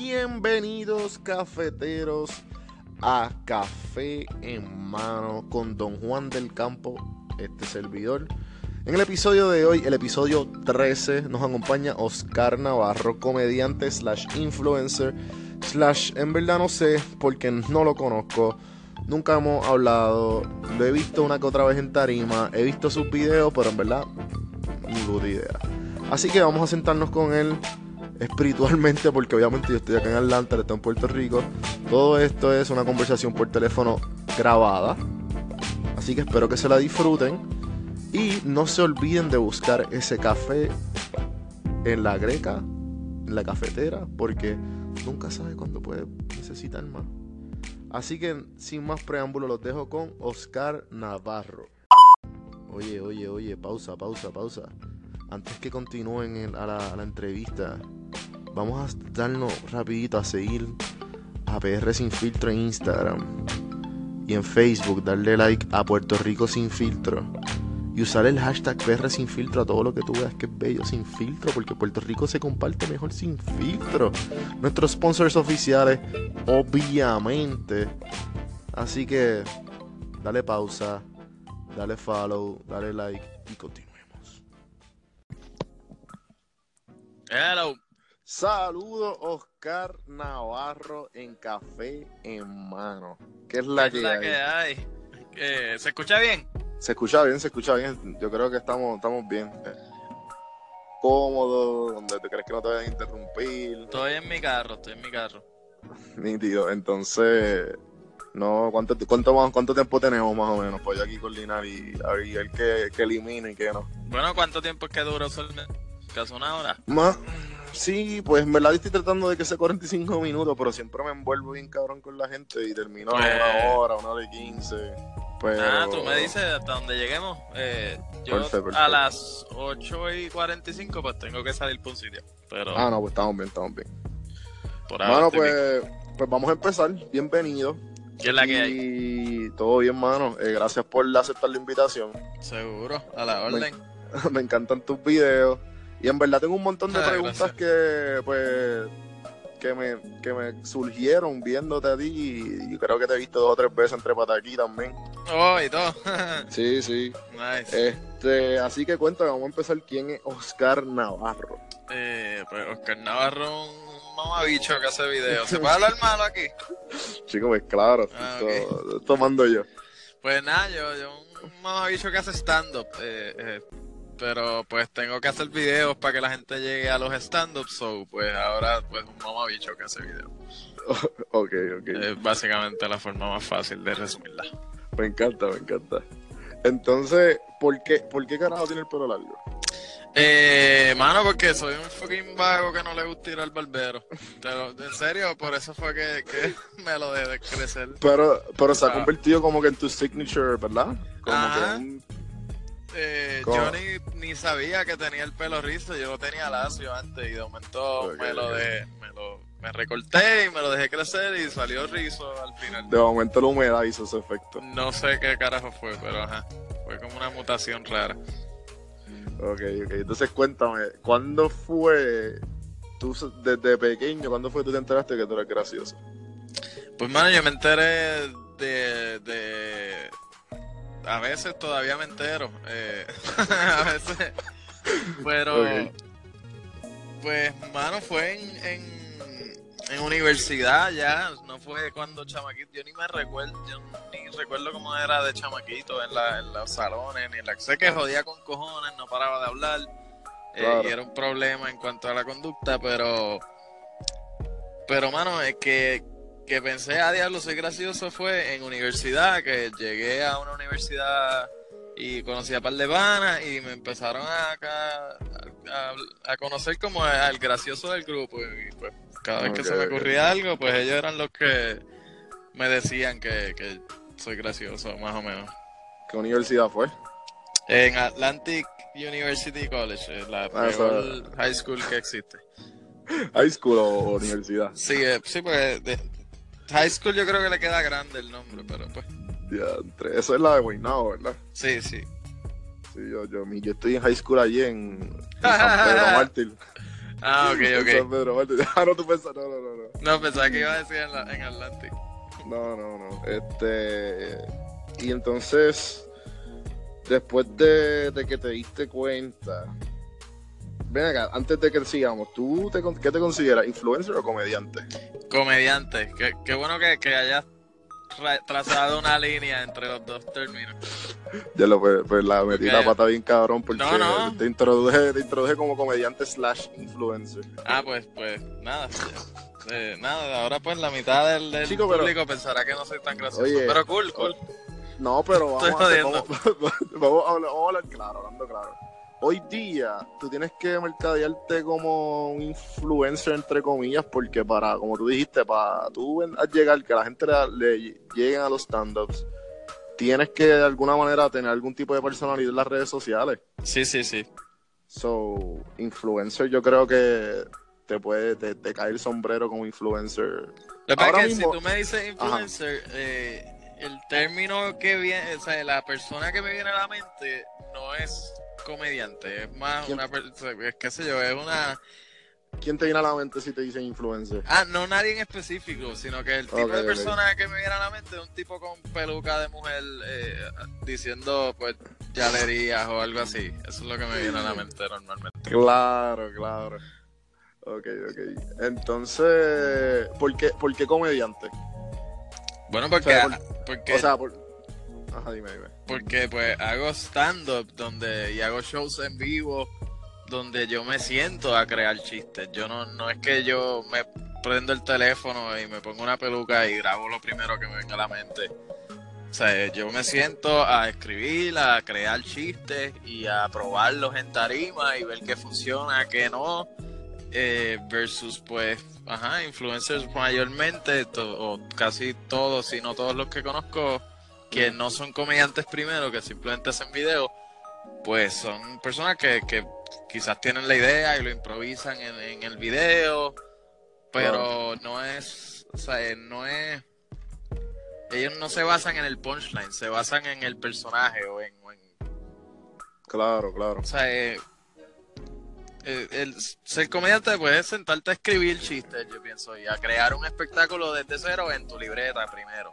Bienvenidos cafeteros a Café en Mano con Don Juan del Campo, este servidor. En el episodio de hoy, el episodio 13, nos acompaña Oscar Navarro, comediante slash influencer slash, en verdad no sé porque no lo conozco. Nunca hemos hablado, lo he visto una que otra vez en tarima, he visto sus videos, pero en verdad, ni puta idea. Así que vamos a sentarnos con él espiritualmente, porque obviamente yo estoy acá en Atlanta, él está en Puerto Rico. Todo esto es una conversación por teléfono grabada. Así que espero que se la disfruten. Y no se olviden de buscar ese café en la greca, en la cafetera, porque nunca sabe cuándo puede necesitar más. Así que sin más preámbulo los dejo con Oscar Navarro. Oye, oye, oye, pausa, pausa, pausa. Antes que continúen a la entrevista, vamos a darnos rapidito a seguir a PR Sin Filtro en Instagram y en Facebook, darle like a Puerto Rico Sin Filtro y usar el hashtag PR Sin Filtro a todo lo que tú veas que es bello sin filtro, porque Puerto Rico se comparte mejor sin filtro. Nuestros sponsors oficiales, obviamente. Así que dale pausa, dale follow, dale like y continuemos. Hello. Saludos, Oscar Navarro en Café en Mano. ¿Qué es la, ¿Qué que, es la hay? que hay? Eh, ¿Se escucha bien? Se escucha bien, se escucha bien. Yo creo que estamos, estamos bien. Eh, Cómodo, donde te crees que no te vayan a interrumpir. Estoy en mi carro, estoy en mi carro. Nítido. Entonces, no, ¿cuánto, cuánto, más- cuánto tiempo tenemos más o menos para yo aquí coordinar y a ver qué, qué elimina y qué no? Bueno, ¿cuánto tiempo es que duró solamente? ¿Casi una hora? Más, sí, pues en verdad estoy tratando de que sea 45 minutos, pero siempre me envuelvo bien cabrón con la gente y termino Pues- una hora, una hora y 15. Pero... Ah, tú me dices hasta donde lleguemos. Eh, yo a las 8 y 45 pues tengo que salir por un sitio. Pero Ah, no, pues estamos bien, estamos bien. por ahora bien. pues, pues vamos a empezar. Bienvenido. ¿Qué es la que hay? Y todo bien, mano. Eh, gracias por aceptar la invitación. Seguro, a la orden. Me encantan tus videos. Y en verdad tengo un montón de Ah, preguntas que, pues, que me, que me surgieron viéndote a ti. Y creo que te he visto dos o tres veces entre patas aquí también. Oh, y todo. Sí, sí. nice. Este, así que cuéntame, vamos a empezar. ¿Quién es Oscar Navarro? Eh, pues Oscar Navarro, un mamabicho que hace videos. ¿Se puede hablar malo aquí? Chico, pues claro, Ah, esto- esto mando yo. Pues nada, yo, yo un mamabicho que hace stand-up. eh, eh, pero pues tengo que hacer videos para que la gente llegue a los stand-ups. So, pues ahora, pues un mamabicho que hace videos. Ok, ok. Es básicamente la forma más fácil de resumirla. Me encanta, me encanta. Entonces, ¿por qué, ¿por qué carajo tiene el pelo largo? Eh, mano, porque soy un fucking vago que no le gusta ir al barbero. Pero, en serio, por eso fue que, que me lo dejé de crecer. Pero, pero se ha Ah. convertido como que en tu signature, ¿verdad? Como Ajá. que un- Eh, yo ni, ni sabía que tenía el pelo rizo, yo lo tenía lacio antes y de momento me lo dejé, me lo me recorté y me lo dejé crecer y salió rizo al final. de momento la humedad hizo ese efecto. No sé qué carajo fue, pero ajá, fue como una mutación rara. Ok, ok. Entonces cuéntame, ¿cuándo fue, tú desde pequeño, cuándo fue que tú te enteraste que tú eras gracioso? Pues mano, yo me enteré de, de a veces todavía me entero, eh, a veces, pero pues mano fue en, en, en universidad ya, no fue cuando chamaquito, yo ni me recuerdo, yo ni recuerdo cómo era de chamaquito en, la, en los salones, ni en la, sé que jodía con cojones, no paraba de hablar, eh, y era un problema en cuanto a la conducta, pero, pero mano, es que que pensé, a diablo, soy gracioso fue en universidad, que llegué a una universidad y conocí a par de y me empezaron a, a, a conocer como al gracioso del grupo. Y pues cada vez que se me ocurría algo, pues ellos eran los que me decían que, que soy gracioso, más o menos. ¿Qué universidad fue? En Atlantic University College, eh, la Ah, peor high school que existe. ¿High school o universidad? Sí, eh, sí, pues de- high school yo creo que le queda grande el nombre, pero pues Diantre, Eso es la de Guaynabo, ¿verdad? sí, sí. Sí, yo, yo, mi- yo estoy en high school allí en, en San Pedro Mártir. Ah, ok, En ok. San Pedro Mártir. Ah, no, tú pensas, no, no, no, no. No, pensaba que iba a decir en, la- en Atlantic. No, no, no. Este. Y entonces, después de, de que te diste cuenta. Ven acá, antes de que sigamos, ¿tú te, qué te consideras? ¿Influencer o comediante? Comediante. Qué, qué bueno que, que hayas tra- trazado una línea entre los dos términos. Ya lo pues, pues la metí la pata bien cabrón porque No, no. te introduje, te introduje como comediante slash influencer. Ah, pues, pues, nada. Eh, nada, ahora pues la mitad del, del Chico, pero- público pensará que no soy tan gracioso. Oye, pero cool, cool. No, pero Estoy vamos a, hacer- jodiendo. vamos, vamos a hablar, vamos a hablar claro, hablando claro. Hoy día tú tienes que mercadearte como un influencer entre comillas porque para, como tú dijiste, para tú llegar, que la gente le, le lleguen a los stand-ups, tienes que de alguna manera tener algún tipo de personalidad en las redes sociales. Sí, sí, sí. So, influencer yo creo que te puede, te, te cae el sombrero como influencer. Lo que pasa Ahora es que mismo- si tú me dices influencer, eh, el término que viene, o sea, la persona que me viene a la mente no es comediante, es más ¿Quién? una persona, es qué sé yo, es una... ¿Quién te viene a la mente si te dicen influencer? Ah, no nadie en específico, sino que el tipo de persona que me viene a la mente es un tipo con peluca de mujer eh, diciendo pues llalerías o algo así. Eso es lo que me viene a la mente normalmente. Claro, claro. Ok, ok. Entonces, ¿por qué, por qué comediante? Bueno, porque, O sea, porque, O sea, por... Ajá, dime, porque pues hago stand-up donde y hago shows en vivo donde yo me siento a crear chistes. Yo no, no es que yo me prendo el teléfono y me pongo una peluca y grabo lo primero que me venga a la mente. O sea, yo me siento a escribir, a crear chistes y a probarlos en tarima y ver qué funciona, qué no. eh, versus, pues, ajá, influencers mayormente, o casi todos, si no todos los que conozco, que no son comediantes primero, que simplemente hacen videos, pues son personas que, que quizás tienen la idea y lo improvisan en, en el video, pero no es, o sea, eh, no es, ellos no se basan en el punchline, se basan en el personaje o en, o en- Claro, claro. o sea, eh, eh, el ser comediante puedes sentarte a escribir chistes, yo pienso, y a crear un espectáculo desde cero en tu libreta primero.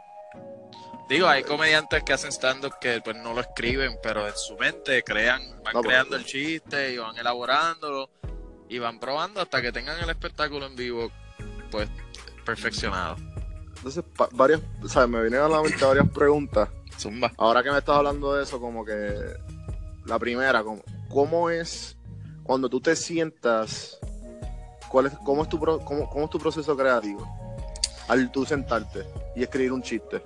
Digo, hay comediantes que hacen stand-up que pues no lo escriben, pero en su mente crean, van No, creando el chiste y van elaborándolo y van probando hasta que tengan el espectáculo en vivo, pues, perfeccionado. Entonces, varias, o sea, me vienen a la mente varias preguntas. Zumba. Ahora que me estás hablando de eso, como que la primera, como, ¿cómo es cuando tú te sientas? ¿Cuál es, cómo, es tu pro- cómo, cómo es tu proceso creativo? Al tú sentarte y escribir un chiste.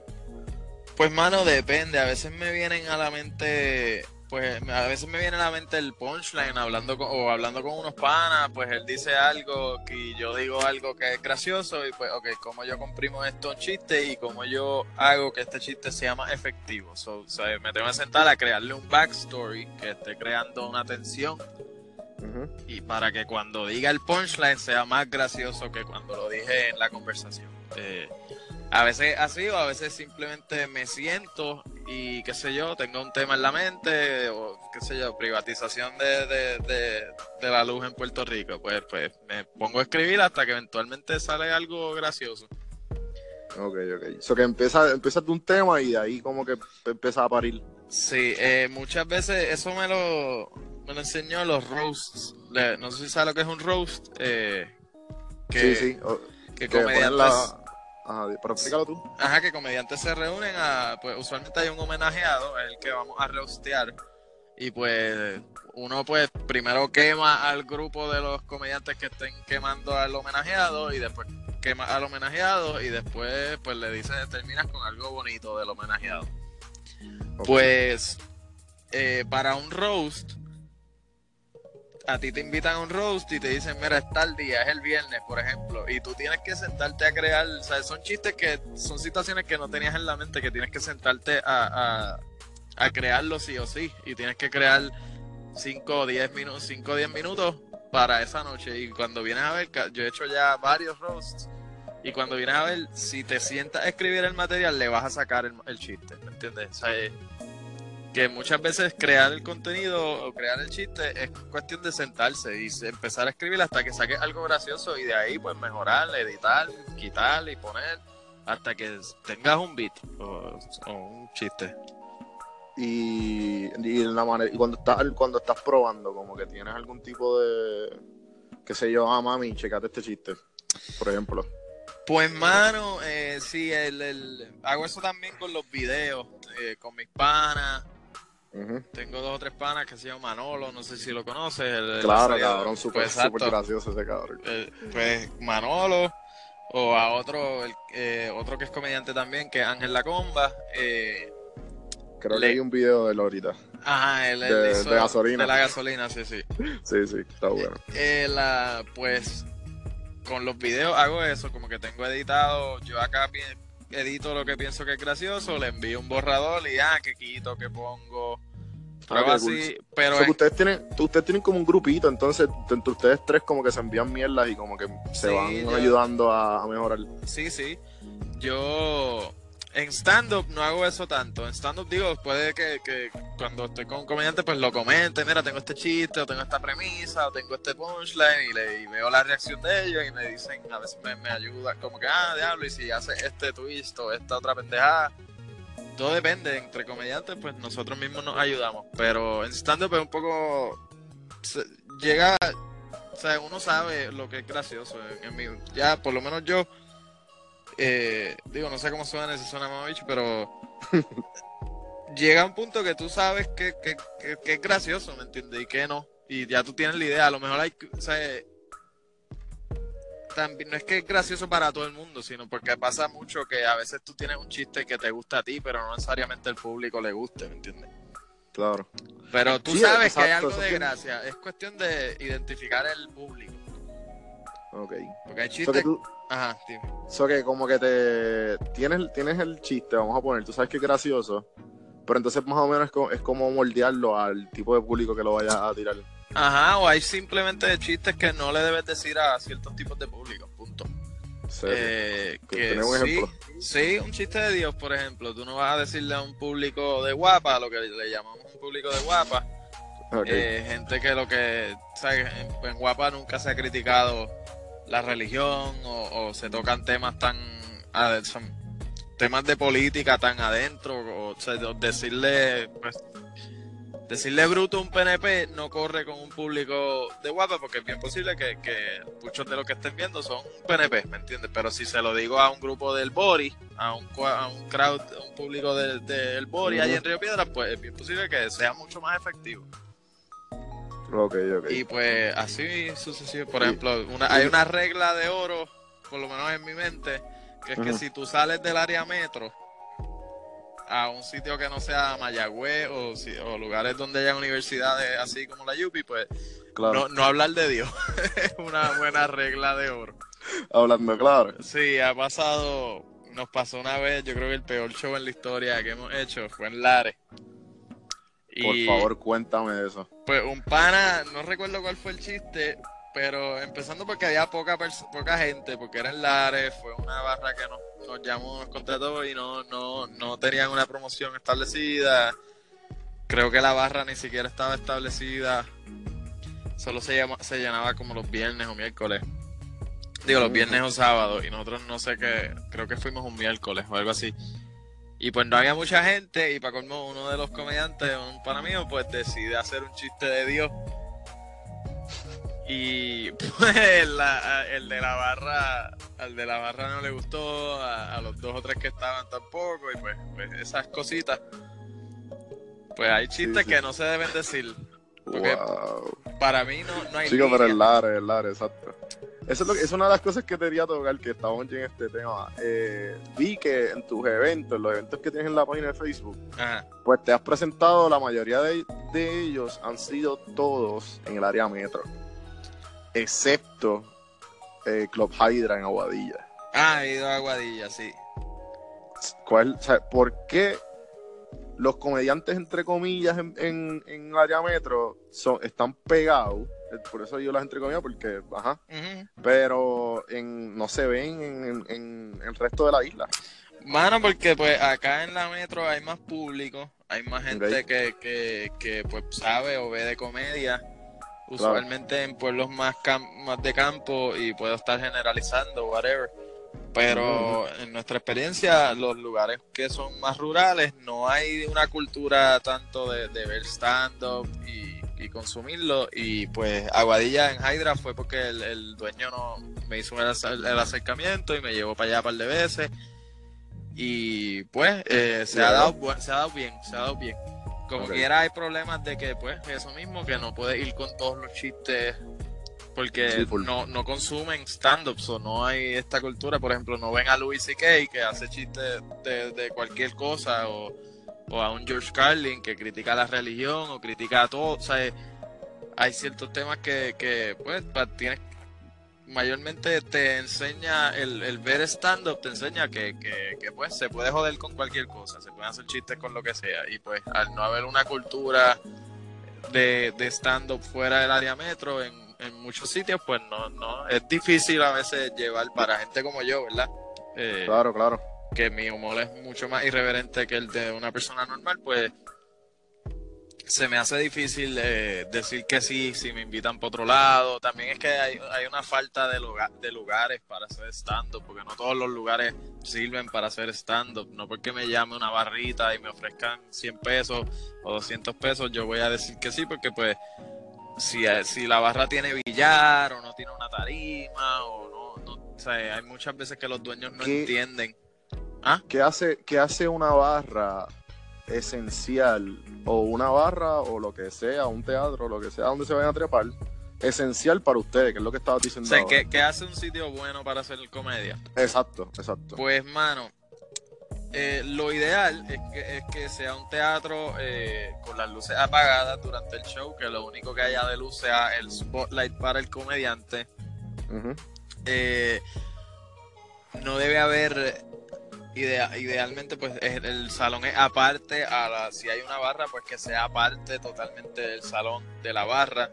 Pues mano, depende. A veces me vienen a la mente, pues a veces me viene a la mente el punchline hablando con, o hablando con unos panas, pues él dice algo y yo digo algo que es gracioso y pues, ok, cómo yo comprimo esto en chiste y cómo yo hago que este chiste sea más efectivo. So, o sea, me tengo que sentar a crearle un backstory que esté creando una tensión y para que cuando diga el punchline sea más gracioso que cuando lo dije en la conversación. Eh, a veces así o a veces simplemente me siento y qué sé yo, tengo un tema en la mente o qué sé yo, privatización de, de, de, de la luz en Puerto Rico. Pues, pues me pongo a escribir hasta que eventualmente sale algo gracioso. Ok, ok. So que empieza, empiezas de un tema y de ahí como que empieza a parir. Sí, eh, muchas veces eso me lo, me lo enseñó los roasts. No sé si sabes lo que es un roast. Eh, que, sí, sí. O- que que comediantes, la... Ajá, pero explícalo tú. ajá, que comediantes se reúnen a, pues usualmente hay un homenajeado, es el que vamos a roastear. Y pues uno pues primero quema al grupo de los comediantes que estén quemando al homenajeado y después quema al homenajeado y después pues le dice, terminas con algo bonito del homenajeado. Pues eh, para un roast, a ti te invitan a un roast y te dicen, mira, es tal día, es el viernes, por ejemplo, y tú tienes que sentarte a crear, o sea, son chistes que son situaciones que no tenías en la mente, que tienes que sentarte a, a, a crearlo sí o sí, y tienes que crear 5 o 10 minutos, 5 o 10 minutos para esa noche, y cuando vienes a ver, yo he hecho ya varios roasts, y cuando vienes a ver, si te sientas a escribir el material, le vas a sacar el, el chiste, ¿me entiendes? O sea, eh, que muchas veces crear el contenido o crear el chiste es cuestión de sentarse y empezar a escribir hasta que saques algo gracioso y de ahí pues mejorar, editar, quitar y poner hasta que tengas un beat o, un chiste. Y, y, la manera, y cuando estás cuando estás probando, como que tienes algún tipo de qué sé yo, ah mami, checate este chiste, por ejemplo. Pues mano, eh, sí, el, hago eso también con los videos, eh, con mis panas. Tengo dos o tres panas que se llaman Manolo, no sé si lo conoces. claro, cabrón, súper pues, gracioso ese cabrón. Eh, pues Manolo, o a otro, eh, otro que es comediante también, que es Ángel Lacomba. Eh, Creo que hay un video de él ahorita. Ajá, el, de, de, gasolina. De la gasolina, sí, sí. sí, sí, está bueno. Eh, la, pues con los videos hago eso, como que tengo editado, yo acá edito lo que pienso que es gracioso, le envío un borrador y ah, que quito, que pongo. Ah, así, pero ustedes tienen, ustedes tienen como un grupito, entonces entre ustedes tres como que se envían mierdas y como que se van ayudando a mejorar. Sí, sí. Yo en stand-up no hago eso tanto. En stand-up digo, puede que, que, cuando estoy con un comediante, pues lo comente. Mira, tengo este chiste, o tengo esta premisa, o tengo este punchline, y, le, veo la reacción de ellos, y me dicen, a veces me, me ayuda, como que, ah, diablo, y si hace este twist o esta otra pendejada. Todo depende, entre comediantes, pues nosotros mismos nos ayudamos. Pero en stand-up es un poco. llega. O sea, uno sabe lo que es gracioso. En, ya, por lo menos yo eh, digo, no sé cómo suena, si suena bicho, pero llega un punto que tú sabes que, que, es gracioso, ¿me entiendes? Y que no. Y ya tú tienes la idea. A lo mejor hay, o sea, también no es que es gracioso para todo el mundo, sino porque pasa mucho que a veces tú tienes un chiste que te gusta a ti, pero no necesariamente al público le guste, ¿me entiendes? Claro. Pero tú sabes que hay algo de gracia. Es cuestión de identificar el público. Ok. Porque hay chistes. Ajá, Eso que como que te tienes, tienes el chiste, vamos a poner, tú sabes que es gracioso, pero entonces más o menos es como, moldearlo al tipo de público que lo vaya a tirar. Ajá, o hay simplemente chistes que no le debes decir a ciertos tipos de público, punto. Eh, que un ejemplo? Sí, un chiste de Dios, por ejemplo. Tú no vas a decirle a un público de guapa, lo que le llamamos un público de guapa. Eh, gente que lo que, ¿sabes? en guapa nunca se ha criticado la religión o, se tocan temas tan temas de política tan adentro o, decirle pues, decirle bruto a un PNP no corre con un público de guapa porque es bien posible que, muchos de los que estén viendo son PNP, ¿me entiendes? Pero si se lo digo a un grupo del Bori, a un, a un crowd, a un público del Bori allá en Río Piedras, pues es bien posible que sea mucho más efectivo. Y pues así sucesivo. Por ejemplo, una, hay una regla de oro, por lo menos en mi mente, que es que si tú sales del área metro a un sitio que no sea Mayagüez o, o lugares donde haya universidades así como la Yupi, pues no, no hablar de Dios. es una buena regla de oro. Hablando claro. Sí, ha pasado, nos pasó una vez, yo creo que el peor show en la historia que hemos hecho fue en Lares. Por favor, cuéntame eso. Pues un pana, no recuerdo cuál fue el chiste, pero empezando porque había poca poca gente, porque era en Lares, fue una barra que nos, nos llamó, nos contrató y no, no, no tenían una promoción establecida. Creo que la barra ni siquiera estaba establecida. Solo se, llama, se llenaba como los viernes o miércoles. Digo, los viernes o sábados. Y nosotros no sé qué, creo que fuimos un miércoles o algo así. Y pues no había mucha gente y para colmo uno de los comediantes, un pana mío, pues decide hacer un chiste de Dios. Y pues el de la barra, al de la barra no le gustó, a, los dos o tres que estaban tampoco, y pues, pues esas cositas. Pues hay chistes que no se deben decir. Porque para mí no, no hay. Chico, pero el Lare, el Lare, exacto. Eso es, lo que, es una de las cosas que te quería tocar, que estamos en este tema. Eh, vi que en tus eventos, los eventos que tienes en la página de Facebook, pues te has presentado, la mayoría de, ellos han sido todos en el área metro, excepto eh, Club Hydra en Aguadilla. Ah, he ido a Aguadilla, sí. ¿Cuál, ¿Por qué los comediantes, entre comillas, en, en, en área metro son, están pegados? Eh, por eso yo las entre porque, ajá, pero en, no se ven en, en, el resto de la isla. Mano, porque pues acá en la metro hay más público, Hay más gente que, que, que, pues sabe o ve de comedia, usualmente en pueblos más, más de campo y puedo estar generalizando, whatever. Pero en nuestra experiencia, los lugares que son más rurales, no hay una cultura tanto de, de ver stand-up y y consumirlo. Y pues Aguadilla en Hydra fue porque el, dueño no me hizo el, acercamiento y me llevó para allá un par de veces. Y pues eh, se, ha dado, se ha dado bien, se ha dado bien. Como quiera hay problemas de que pues eso mismo, que no puedes ir con todos los chistes porque no, no consumen stand-ups o no hay esta cultura. Por ejemplo, no ven a Louis C.K. que hace chistes de, de cualquier cosa o o a un George Carlin que critica la religión o critica a todo. O sea, hay ciertos temas que, que pues, tienes mayormente te enseña el, el ver stand-up, te enseña que, que, pues se puede joder con cualquier cosa, se pueden hacer chistes con lo que sea. Y pues al no haber una cultura de, de stand-up fuera del área metro en, en, muchos sitios, pues no, no, es difícil a veces llevar para gente como yo, ¿verdad? Eh, claro, claro que mi humor es mucho más irreverente que el de una persona normal, pues se me hace difícil eh, decir que sí si me invitan por otro lado. También es que hay, una falta de, de lugares para hacer stand-up, porque no todos los lugares sirven para hacer stand-up. No porque me llame una barrita y me ofrezcan 100 pesos o 200 pesos, yo voy a decir que sí, porque pues si, eh, si la barra tiene billar o no tiene una tarima o no, no o sea, hay muchas veces que los dueños no entienden ¿Ah? ¿Qué, hace, ¿Qué hace una barra esencial? O una barra o lo que sea, un teatro, lo que sea, donde se vayan a trepar. Esencial para ustedes, que es lo que estabas diciendo. O sea, ¿qué, hace un sitio bueno para hacer comedia? Exacto, exacto. Pues, mano, eh, lo ideal es que, es que, sea un teatro eh, con las luces apagadas durante el show, que lo único que haya de luz sea el spotlight para el comediante. Eh, no debe haber idealmente pues el salón es aparte a la, si hay una barra pues que sea aparte totalmente del salón de la barra.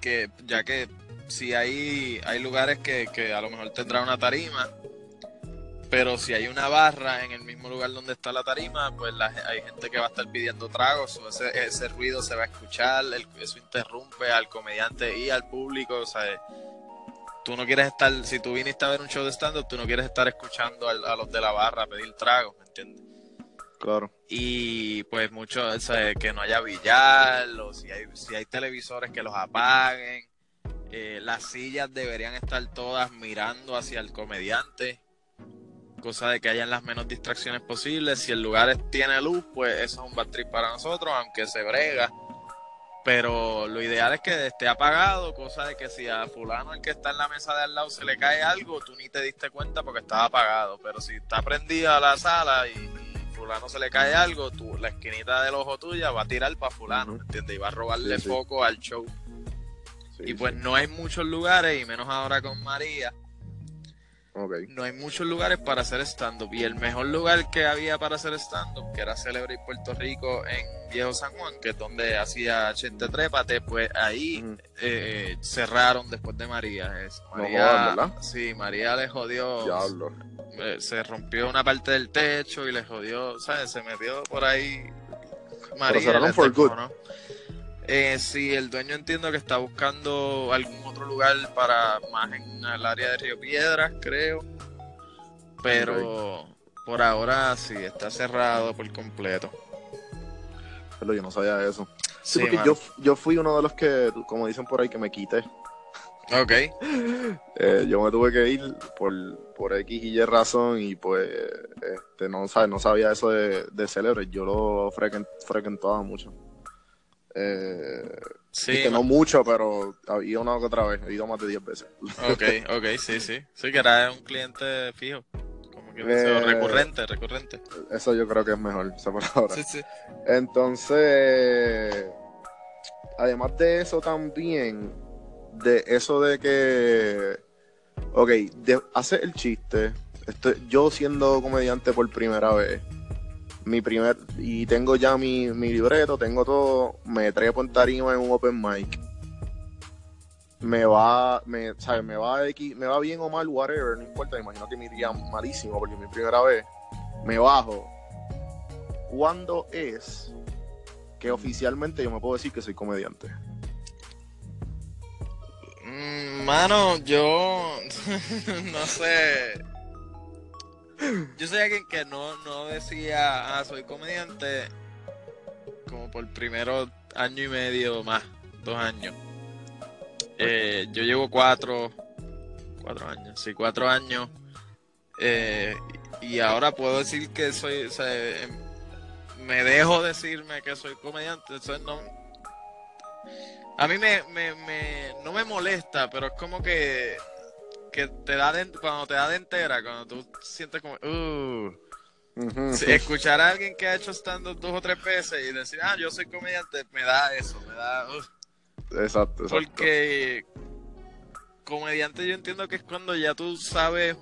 Que ya que si hay hay lugares que, a lo mejor tendrá una tarima pero si hay una barra en el mismo lugar donde está la tarima pues hay gente que va a estar pidiendo tragos o ese, ese ruido se va a escuchar eso interrumpe al comediante y al público o sea tú no quieres estar, si tú viniste a ver un show de stand-up, tú no quieres estar escuchando a, los de la barra pedir tragos, ¿me entiendes? Claro. Y pues mucho, o que no haya billar, o si hay, si hay televisores que los apaguen. Eh, las sillas deberían estar todas mirando hacia el comediante, cosa de que hayan las menos distracciones posibles. Si el lugar tiene luz, pues eso es un bad trip para nosotros, aunque se brega pero lo ideal es que esté apagado, cosa de que si a fulano el que está en la mesa de al lado se le cae algo, tú ni te diste cuenta porque estaba apagado. Pero si está prendida la sala y, fulano se le cae algo, tú, la esquinita del ojo tuya va a tirar para fulano, ¿entiendes? Y va a robarle foco al show. y pues no hay muchos lugares, y menos ahora con María, no hay muchos lugares para hacer stand-up. Y el mejor lugar que había para hacer stand-up, que era Celebrate Puerto Rico en Viejo San Juan, que es donde hacía Chente Trépate, pues ahí eh, cerraron después de María. Es, María sí, María le jodió. Eh, se rompió una parte del techo y le jodió, ¿sabes? Se metió por ahí. María. Pero cerraron for good. Eh, sí, el dueño entiendo que está buscando algún otro lugar para más en el área de Río Piedras, creo. Pero por ahora sí, está cerrado por completo. Pero yo no sabía eso. Sí, porque yo, yo fui uno de los que, como dicen por ahí, que me quité. Ok. Eh, yo me tuve que ir por, por X y Y razón y pues este, no, no sabía eso de, de Celebre. Yo lo frecuentaba mucho. Eh, sí, no mucho, pero he ido una que otra vez, he ido más de 10 veces. Ok, ok, sí, sí. Sí, que era un cliente fijo. Como que eh, recurrente, recurrente. Eso yo creo que es mejor, esa palabra. Sí, sí. Entonces, además de eso también, de eso de que, ok, de, hace el chiste, estoy, yo siendo comediante por primera vez, mi primer y tengo ya mi, mi libreto, tengo todo, me trepo en tarima en un open mic. Me va, me, ¿sabes? Me va me va bien o mal, whatever, no importa, me imagino que me iría malísimo porque es mi primera vez. Me bajo. ¿cuándo es que oficialmente yo me puedo decir que soy comediante? Mm, mano, yo no sé. Yo soy alguien que no, no decía, ah, soy comediante como por primero año y medio más, dos años. Eh, yo llevo cuatro, cuatro años, sí, cuatro años. Eh, y ahora puedo decir que soy, o sea, em, me dejo decirme que soy comediante. Eso no, a mí me, me, me, no me molesta, pero es como que, que te da de, cuando te da de entera, cuando tú sientes como, uh, escuchar a alguien que ha hecho stand dos o tres veces y decir, ah, yo soy comediante, me da eso, me da, uh. exacto, exacto. Porque comediante yo entiendo que es cuando ya tú sabes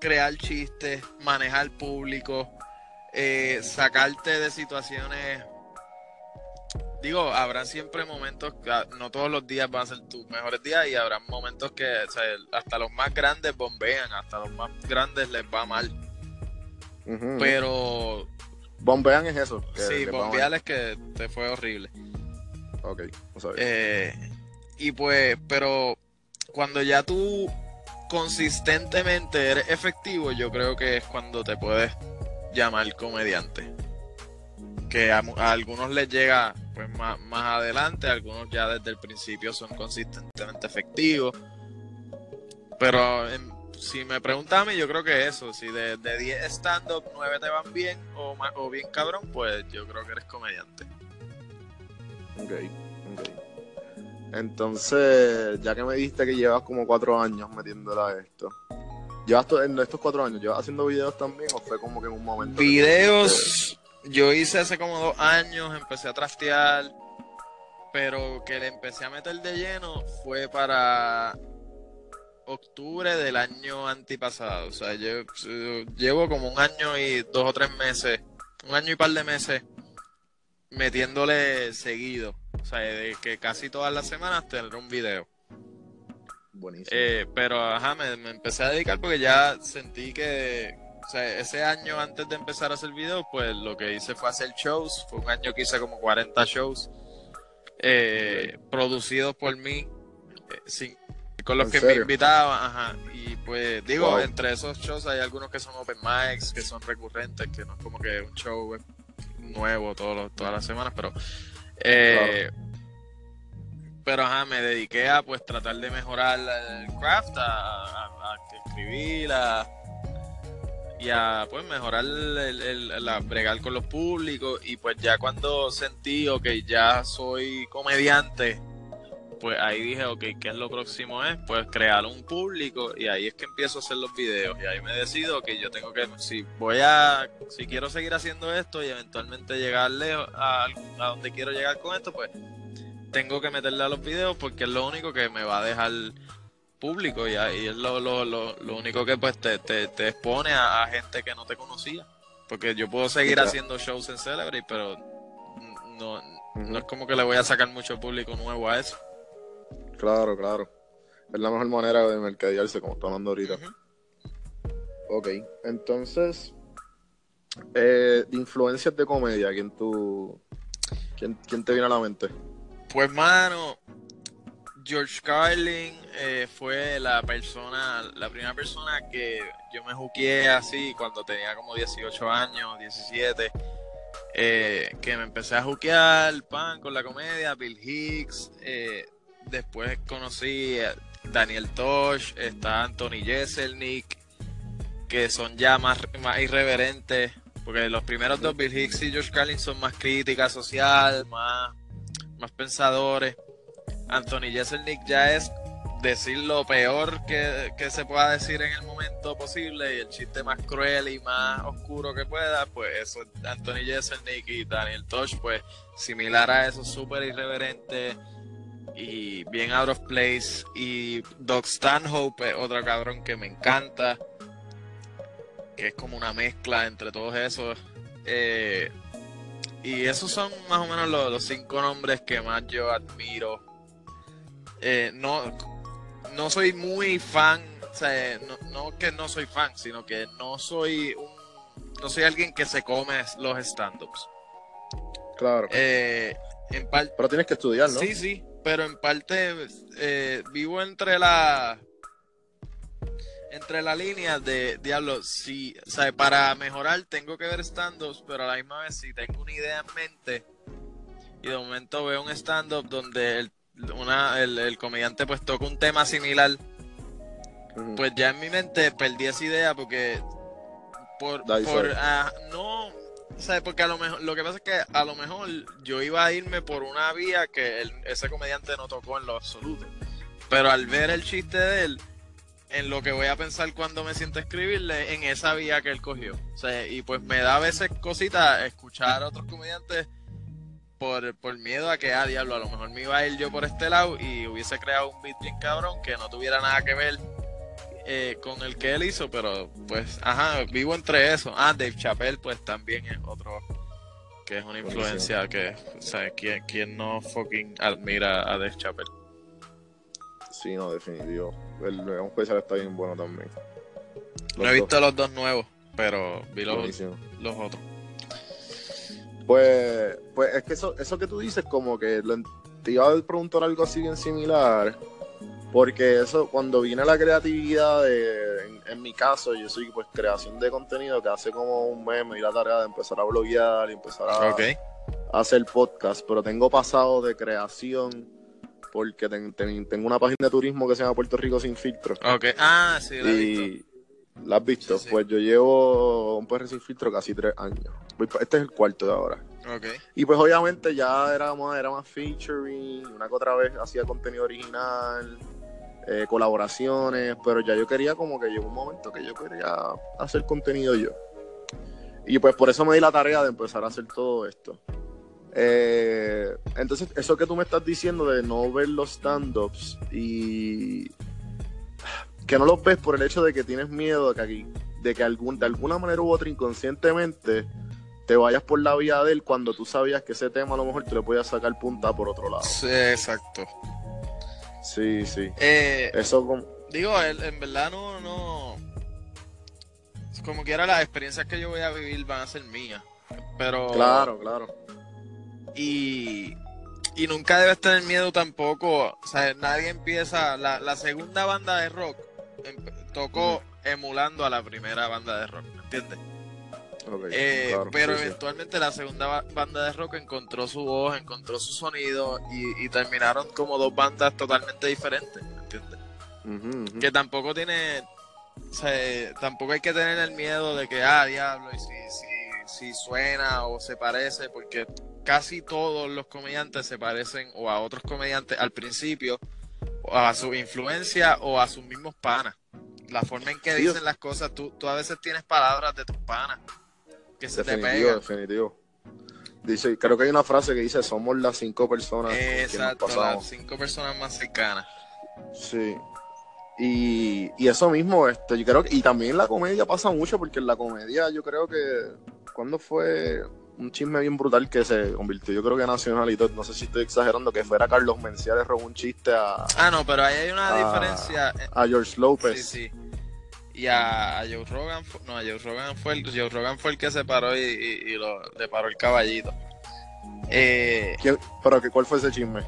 crear chistes, manejar público, eh, sacarte de situaciones. Digo, habrá siempre momentos, no todos los días van a ser tus mejores días y habrá momentos que hasta los más grandes bombean, hasta los más grandes les va mal. Pero... Bombean es eso. sí, bombear es que te fue horrible. Ok, eh, y pues, pero cuando ya tú consistentemente eres efectivo, yo creo que es cuando te puedes llamar comediante. Que a, algunos les llega pues más, adelante, algunos ya desde el principio son consistentemente efectivos. Pero si me preguntas a mí, yo creo que eso, si de, 10 stand-up 9 te van bien o, o bien cabrón, pues yo creo que eres comediante. Ok, ok. Entonces, ya que me dijiste que llevas como cuatro años metiéndola a esto, ¿llevas en estos cuatro años, llevas haciendo videos también o fue como que en un momento? Videos, yo hice hace como dos años, empecé a trastear, pero que le empecé a meter de lleno fue para octubre del año antipasado. O sea, yo, llevo como un año y dos o tres meses, un año y par de meses metiéndole seguido. O sea, de que casi todas las semanas tener un video. Buenísimo. Eh, pero, ajá, me, empecé a dedicar porque ya sentí que, o sea, ese año antes de empezar a hacer videos, pues lo que hice fue hacer shows. Fue un año que hice como 40 shows eh, producidos por mí, eh, con los que me invitaban, ajá. Y pues, digo, entre esos shows hay algunos que son open mics, que son recurrentes, que no es como que un show nuevo todos todas las semanas, pero eh, pero ajá, me dediqué a pues tratar de mejorar el craft, a, escribir, a, y a pues mejorar el, el, bregar con los públicos y pues ya cuando sentí que ya soy comediante pues ahí dije, ok, ¿qué es lo próximo? Es pues crear un público y ahí es que empiezo a hacer los videos y ahí me decido que yo tengo que, si voy a, si quiero seguir haciendo esto y eventualmente llegarle a, a donde quiero llegar con esto, pues tengo que meterle a los videos porque es lo único que me va a dejar público y ahí es lo, lo, lo, lo único que pues te, te, te expone a, gente que no te conocía. Porque yo puedo seguir haciendo shows en Celebrity, pero no, no es como que le voy a sacar mucho público nuevo a eso. Claro, claro. Es la mejor manera de mercadearse, como está hablando ahorita. Ok, entonces, eh, influencias de comedia, ¿quién tú, quién, quién, te viene a la mente? Pues, mano, George Carlin eh, fue la persona, la primera persona que yo me juqué así cuando tenía como 18 años, 17. Eh, que me empecé a juquear pan con la comedia, Bill Hicks, eh, Después conocí a Daniel Tosh, está Anthony Jeselnik, que son ya más, más irreverentes, porque los primeros dos, Bill Hicks y George Carlin, son más crítica social, más, más pensadores. Anthony Jeselnik ya es decir lo peor que, que, se pueda decir en el momento posible y el chiste más cruel y más oscuro que pueda, pues eso Anthony Jeselnik y Daniel Tosh, pues similar a eso, súper irreverente y bien out of place. Y Doc Stanhope es otro cabrón que me encanta, que es como una mezcla entre todos esos. Eh, y esos son más o menos los, cinco nombres que más yo admiro. Eh, no, no soy muy fan, o sea, no, no, que no soy fan, sino que no soy un no soy alguien que se come los stand-ups. Claro. Eh, en Pero tienes que estudiar, ¿no? sí, sí, pero en parte eh, vivo entre la entre la línea de diablo, sí, o sea, para mejorar tengo que ver stand-ups, pero a la misma vez si tengo una idea en mente y de momento veo un stand-up donde el, una, el, el comediante pues toca un tema similar, pues ya en mi mente perdí esa idea porque por, por ah, no sea, porque a lo mejor lo que pasa es que a lo mejor yo iba a irme por una vía que el- ese comediante no tocó en lo absoluto. Pero al ver el chiste de él en lo que voy a pensar cuando me siento a escribirle en esa vía que él cogió. O sea, y pues me da a veces cositas escuchar a otros comediantes por, por miedo a que, ah, diablo, a lo mejor me iba a ir yo por este lado y hubiese creado un beat bien cabrón que no tuviera nada que ver eh, con el que él hizo, pero pues, ajá, vivo entre eso. Ah, Dave Chappelle, pues también es otro que es una influencia que, o sea, ¿quién, quién no fucking admira a Dave Chappelle? Sí, no, definitivo. El León Especial está bien bueno también. No he dos, visto los dos nuevos, pero vi los, los otros. Pues, pues es que eso, eso que tú dices, como que lo- te iba a preguntar algo así bien similar. Porque eso, cuando viene la creatividad, de, en, en mi caso, yo soy pues creación de contenido que hace como un mes me di la tarea de empezar a bloguear y empezar a, hacer podcast, pero tengo pasado de creación porque ten- ten- tengo una página de turismo que se llama Puerto Rico Sin Filtro. Ok. Ah, sí, lo he visto. La has visto, Sí, sí. pues yo llevo un PR sin filtro casi tres años. Este es el cuarto de ahora. Ok. Y pues obviamente ya era más, era más featuring, una que otra vez hacía contenido original, eh, colaboraciones, pero ya yo quería como que llegó un momento que yo quería hacer contenido yo. Y pues por eso me di la tarea de empezar a hacer todo esto. Eh, entonces, eso que tú me estás diciendo de no ver los stand-ups y que no los ves por el hecho de que tienes miedo de que, aquí- de que algún, de alguna manera u otra inconscientemente te vayas por la vía de él cuando tú sabías que ese tema a lo mejor te lo podías sacar punta por otro lado. Sí, exacto. Sí, sí. Eh, Eso como... Digo, el- en verdad no, no. Como quiera, las experiencias que yo voy a vivir van a ser mías. Pero. Claro, claro. Y. Y nunca debes tener miedo tampoco. O sea, nadie empieza. La, la segunda banda de rock tocó emulando a la primera banda de rock, ¿me entiendes? Eh, claro, pero sí, sí. eventualmente la segunda ba- banda de rock encontró su voz, encontró su sonido y, y terminaron como dos bandas totalmente diferentes, ¿me entiendes? Que tampoco tiene o sea, tampoco hay que tener el miedo de que ah diablo y si, si, si suena o se parece porque casi todos los comediantes se parecen o a otros comediantes al principio a su influencia o a sus mismos panas. La forma en que dicen las cosas tú, tú a veces tienes palabras de tus panas que se te Definitivo, pegan. definitivo. Dice, creo que hay una frase que dice, somos las cinco personas exacto las cinco personas más cercanas. Sí. Y, y eso mismo, este, yo creo que, y también la comedia pasa mucho, porque en la comedia yo creo que, cuando fue un chisme bien brutal que se convirtió, yo creo que nacional y todo, no sé si estoy exagerando, que fuera Carlos Mencía le robó un chiste a, ah no pero ahí hay una diferencia eh, a George López. Sí, sí. Y a, a Joe Rogan, no, a Joe Rogan fue el, Joe Rogan fue el que se paró y, y- y lo, le paró el caballito. Eh, ¿Quién- pero que, ¿cuál fue ese chisme?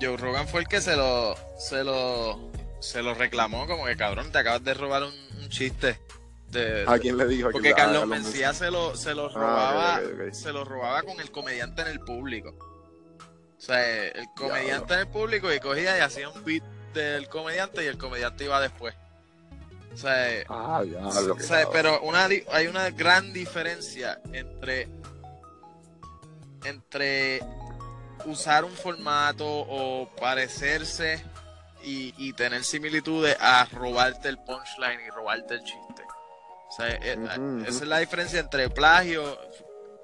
Joe Rogan fue el que se lo, se lo, se lo reclamó como que cabrón, te acabas de robar un, un chiste. De, ¿A quién le dijo? ¿A quién porque Carlos Mencía se lo, se lo Ah, robaba, se lo robaba con el comediante en el público. O sea, el comediante en el público y cogía y hacía un beat del comediante y el comediante iba después. O sea, Ah, ya, o sea, pero una, hay una gran diferencia entre entre usar un formato o parecerse y, y tener similitudes a robarte el punchline y robarte el chiste. O sea, eh, ujú. esa es la diferencia entre plagio,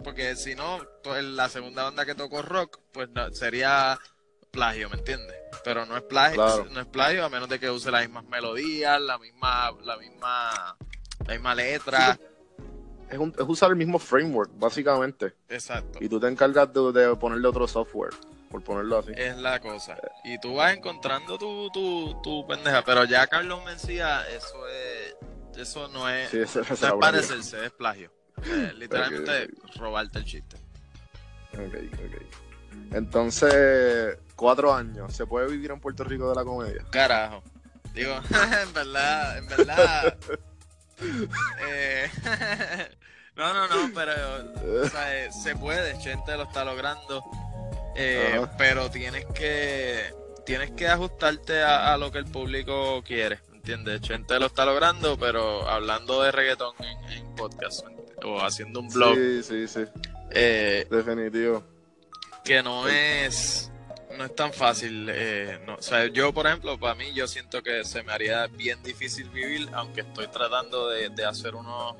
porque si no, to- la segunda banda que tocó rock, pues no- sería plagio, ¿me entiendes? Pero no es plagio, Claro. no es plagio a menos de que use las mismas melodías, la misma, la misma, la misma letra. Es, un- es usar el mismo framework, básicamente. Exacto. Y tú te encargas de, de ponerle otro software, por ponerlo así. Es la cosa. Y tú vas encontrando tu, tu, tu pendeja. Pero ya Carlos Mencía, eso es. Eso no es. Sí, no es parecerse, es plagio. Eh, literalmente robarte el chiste. Ok, ok. Entonces, cuatro años. ¿Se puede vivir en Puerto Rico de la comedia? Carajo. Digo, en verdad, en verdad. eh, no, no, no, pero o sea, eh, se puede, gente lo está logrando. Eh, pero tienes que tienes que ajustarte a, a lo que el público quiere, ¿entiendes? Gente lo está logrando, pero hablando de reggaetón en, en podcast o haciendo un blog, Sí, sí, sí. eh, Definitivo. que no es no es tan fácil eh, no, o sea, yo por ejemplo para mí yo siento que se me haría bien difícil vivir aunque estoy tratando de, de hacer uno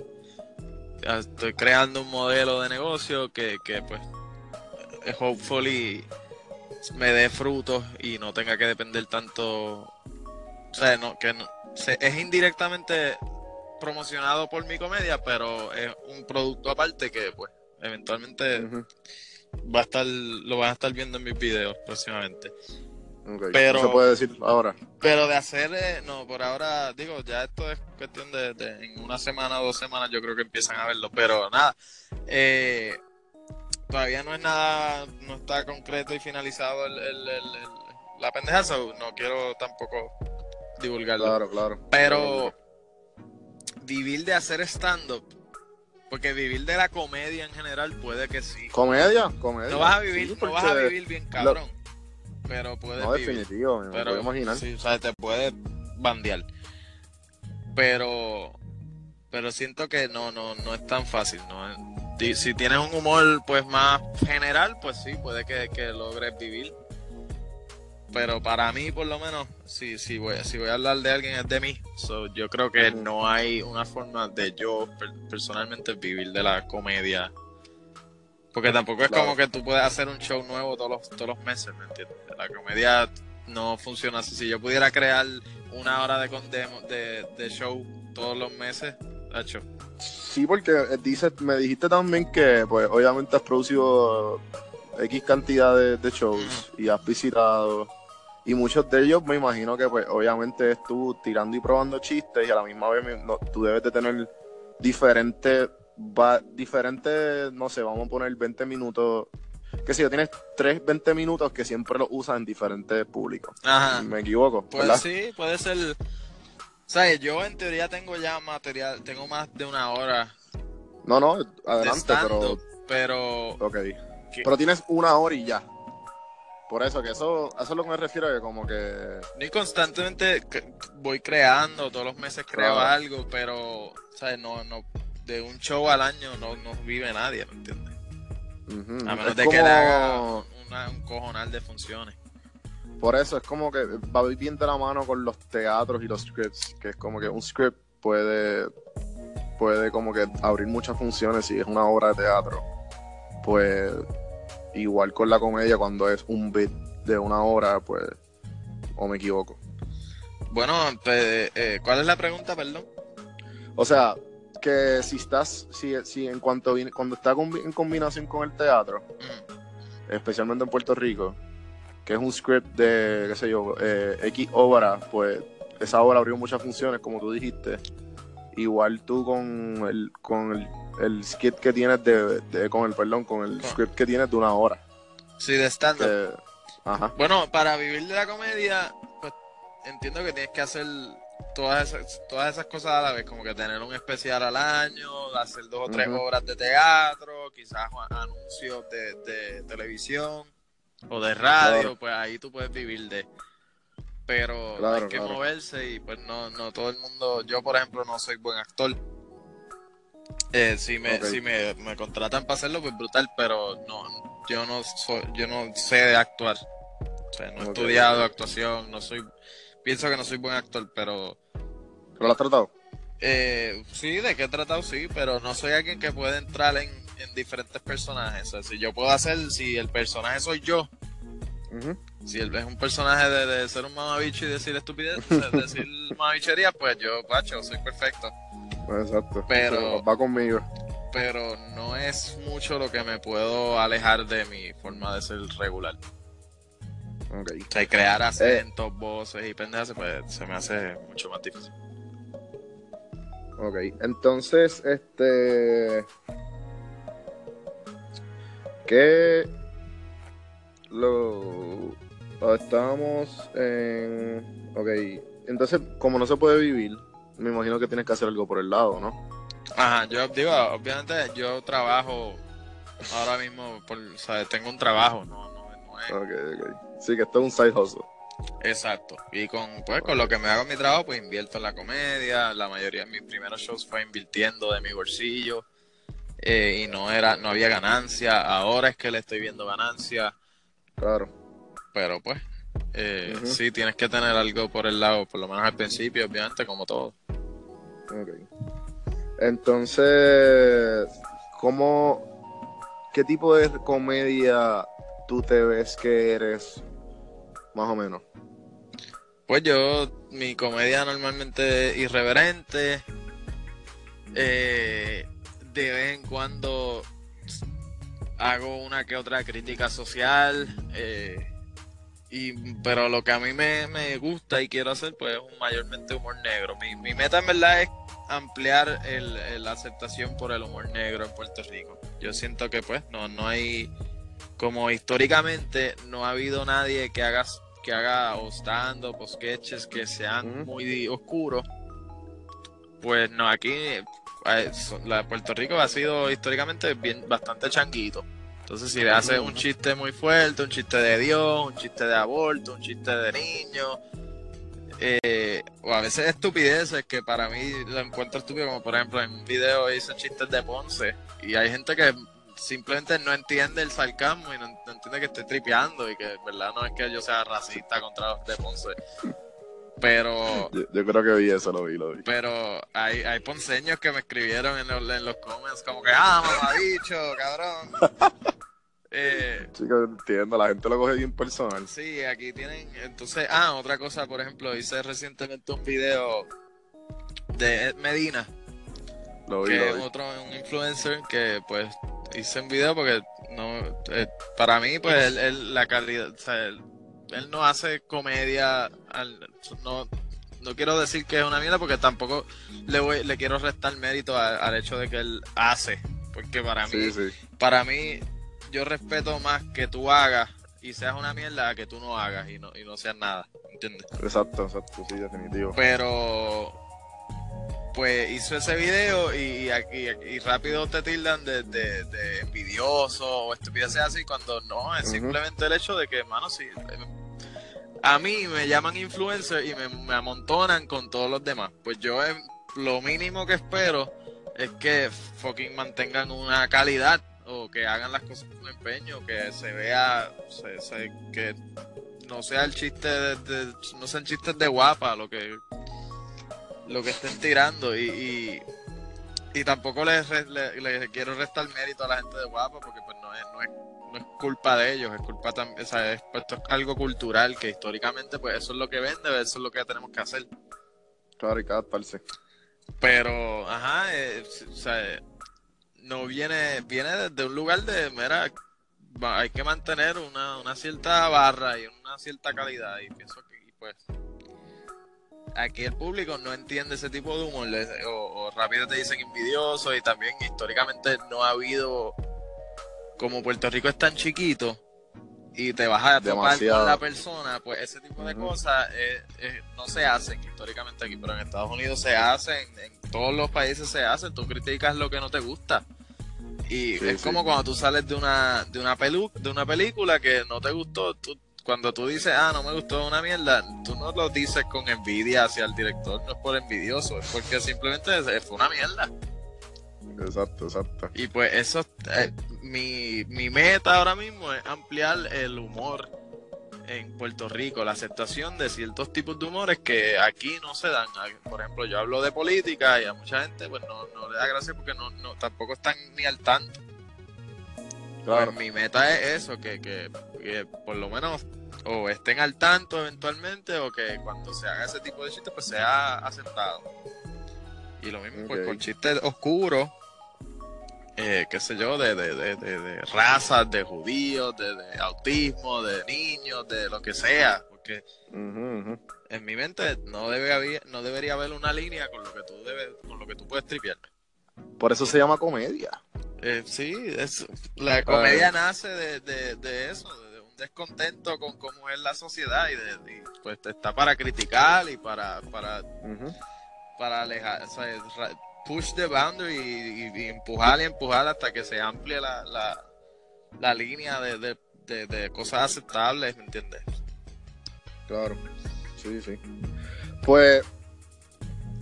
estoy creando un modelo de negocio que, que pues hopefully me dé frutos y no tenga que depender tanto o sea no que no, se- es indirectamente promocionado por mi comedia pero es un producto aparte que pues eventualmente va a estar, lo van a estar viendo en mis videos próximamente. Pero- No se puede decir ahora. Pero de hacer, eh, no, por ahora, digo, ya esto es cuestión de, de- en una semana o dos semanas yo creo que empiezan a verlo, pero nada, eh, todavía no es nada, no está concreto y finalizado el, el- el- la pendeja, so no quiero tampoco divulgarlo. Claro, claro. Pero vivir de hacer stand-up, porque vivir de la comedia en general puede que sí. ¿Comedia? ¿Comedia? No vas a vivir, Sí, no vas a vivir bien cabrón, pero puedes No, vivir. definitivo, me lo Pero, puedo imaginar. sí, o sea, te puedes bandear. Pero, pero siento que no, no, no es tan fácil, ¿no? Si tienes un humor, pues, más general, pues sí, puede que, que logres vivir. Pero para mí, por lo menos, si, si, voy, si voy a hablar de alguien, es de mí. So, yo creo que no hay una forma de yo per- personalmente vivir de la comedia. Porque tampoco es Claro. como que tú puedes hacer un show nuevo todos los, todos los meses, ¿me entiendes? La comedia no funciona así. Si yo pudiera crear una hora de, de, de, show todos los meses, hecho. Sí, porque eh, dices, me dijiste también que, pues, obviamente has producido X cantidad de, de shows y has visitado. Y muchos de ellos me imagino que, pues, obviamente es tú tirando y probando chistes y a la misma vez no, tú debes de tener diferentes, va, diferentes, no sé, vamos a poner 20 minutos. Que si yo tienes 3, 20 minutos que siempre los usas en diferentes públicos. Ajá. Me equivoco, Pues ¿verdad? sí, puede ser. ¿Sabes? Yo en teoría tengo ya material, tengo más de una hora No, no, de adelante, pero pero Ok. ¿Qué? Pero tienes una hora y ya. Por eso, que eso, a eso es lo que me refiero, que como que... ni constantemente voy creando, todos los meses creo Claro. algo, pero, ¿sabes? No, no, de un show al año no, no vive nadie, ¿me entiendes? A menos es de que le haga una- un cojonal de funciones. Por eso, es como que va bien de la mano con los teatros y los scripts, que es como que un script puede, puede como que abrir muchas funciones si es una obra de teatro. Pues igual con la comedia, cuando es un bit de una hora, pues... O me equivoco. Bueno, pues, eh, ¿cuál es la pregunta, perdón? O sea, que si estás, si, si en cuanto viene, cuando está en combinación con el teatro, Mm. especialmente en Puerto Rico, que es un script de, qué sé yo, eh, X obra, pues esa obra abrió muchas funciones, como tú dijiste. Igual tú con el, con el, el skit que tienes de, de- con el, perdón, con el Con- script que tienes de una hora. Sí, de ajá. Bueno, para vivir de la comedia, pues entiendo que tienes que hacer todas esas, todas esas cosas a la vez, como que tener un especial al año, hacer dos o tres Ujú. obras de teatro, quizás anuncios de, de televisión o de radio, Claro. pues ahí tú puedes vivir de. Pero Claro, hay que claro. moverse y pues no, no todo el mundo, yo por ejemplo no soy buen actor. Eh, si me, si me, me contratan para hacerlo, pues brutal, pero no, yo no soy, yo no sé de actuar. O sea, no he estudiado actuación, no soy, pienso que no soy buen actor, pero ¿Pero lo has tratado? eh, sí, de qué he tratado, sí, pero no soy alguien que puede entrar en, en diferentes personajes. O sea, si yo puedo hacer, si el personaje soy yo, si él es un personaje de, de ser un mamabicho y decir estupidez, decir mamabichería, pues yo, pacho, soy perfecto. Exacto. Pero- va conmigo. Pero no es mucho lo que me puedo alejar de mi forma de ser regular. Ok. O sea, y crear acentos, voces y pendejas, pues se me hace mucho más difícil. Ok, entonces, este, ¿Qué lo estábamos en ok entonces como no se puede vivir me imagino que tienes que hacer algo por el lado no Ajá, yo digo, obviamente yo trabajo ahora mismo, por, o sea, tengo un trabajo, no, no, no es... Ok, ok. Sí, que esto es un side hustle. Exacto. Y con, pues, con lo que me hago en mi trabajo, pues invierto en la comedia. La mayoría de mis primeros shows fue invirtiendo de mi bolsillo. Eh, y no era, no había ganancia. Ahora es que le estoy viendo ganancia. Claro. Pero pues, eh, sí, tienes que tener algo por el lado, por lo menos al principio, obviamente, como todo. Ok. Entonces, ¿cómo, qué tipo de comedia tú te ves que eres, más o menos? Pues yo, mi comedia normalmente irreverente, eh, de vez en cuando hago una que otra crítica social, eh, y, pero lo que a mí me, me, gusta y quiero hacer, pues es mayormente humor negro. Mi, mi meta en verdad es ampliar el, la aceptación por el humor negro en Puerto Rico. Yo siento que pues no, no hay, como históricamente no ha habido nadie que haga, que haga o stand o sketches que sean muy oscuros. Pues no, aquí eh, la Puerto Rico ha sido históricamente bien bastante changuito. Entonces, si le haces un chiste muy fuerte, un chiste de Dios, un chiste de aborto, un chiste de niño, eh, o a veces estupideces que para mí lo encuentro estúpido, como por ejemplo en un video hice chistes de Ponce y hay gente que simplemente no entiende el sarcasmo y no, entiende que estoy tripeando y que verdad no es que yo sea racista contra los de Ponce. Pero. Yo, creo que vi eso, lo vi, lo vi. Pero hay, hay ponceños que me escribieron en los, en los comments como que, ah, dicho cabrón. Eh, Chicos, entiendo, la gente lo coge bien personal. Sí, aquí tienen. Entonces, ah, otra cosa, por ejemplo, hice recientemente un video de Medina. Lo vi, que es otro un influencer que, pues, hice un video porque no eh, para mí, pues, él, la calidad. O sea, él, no hace comedia. no, no quiero decir que es una mierda porque tampoco le voy, le quiero restar mérito al, hecho de que él hace. Porque para mí, para mí yo respeto más que tú hagas y seas una mierda que tú no hagas y no, y no seas nada, ¿entiendes? Exacto, exacto, sí, definitivo. Pero, pues hizo ese video y, y, rápido te tildan de, de, envidioso o estupideces así cuando no, es simplemente el hecho de que, hermano, si a mí me llaman influencer y me, me amontonan con todos los demás. Pues yo em, lo mínimo que espero es que fucking mantengan una calidad o que hagan las cosas con empeño, que se vea, que no sea el chiste de, no sean chistes de guapa lo que lo que estén tirando y, y, tampoco les, quiero restar mérito a la gente de guapa porque pues no es, no es, no es culpa de ellos, es culpa también, o sea, es, pues, esto es algo cultural que históricamente pues eso es lo que vende, eso es lo que tenemos que hacer. Claro, y cada Pero, ajá, eh, o sea, no viene, viene desde un lugar de, mira, hay que mantener una, una cierta barra y una cierta calidad y pienso que pues aquí el público no entiende ese tipo de humor o, rápido te dicen envidioso y también históricamente no ha habido como Puerto Rico es tan chiquito y te vas a topar con la persona, pues ese tipo de cosas eh, eh, no se hacen históricamente aquí, pero en Estados Unidos se hacen, en todos los países se hacen, tú criticas lo que no te gusta. Y es como cuando tú sales de una de una pelu de una película que no te gustó, cuando tú dices, ah, no me gustó una mierda, tú no lo dices con envidia hacia el director, no es por envidioso, es porque simplemente fue una mierda. Exacto, exacto. Y pues eso, eh, mi, mi meta ahora mismo es ampliar el humor en Puerto Rico, la aceptación de ciertos tipos de humores que aquí no se dan. Por ejemplo, yo hablo de política y a mucha gente pues no, no le da gracia porque no, no tampoco están ni al tanto. Pues, mi meta es eso, que, que, por lo menos o estén al tanto eventualmente o que cuando se haga ese tipo de chistes pues sea aceptado. Y lo mismo pues con chistes oscuros eh, qué sé yo, de, de, de, de, razas, de judíos, de, autismo, de niños, de lo que sea, porque en mi mente no debe haber, no debería haber una línea con lo que tú debes, con lo que tú puedes tripear. Por eso se llama comedia. Eh, sí, es, la comedia nace de, de, de eso, de un descontento con cómo es la sociedad y, de, y, pues está para criticar y para para, para alejar, o sea, push the boundary y, empujar y empujar hasta que se amplíe la, la, la línea de, de, de, cosas aceptables, ¿me entiendes? Claro, sí, sí. Pues,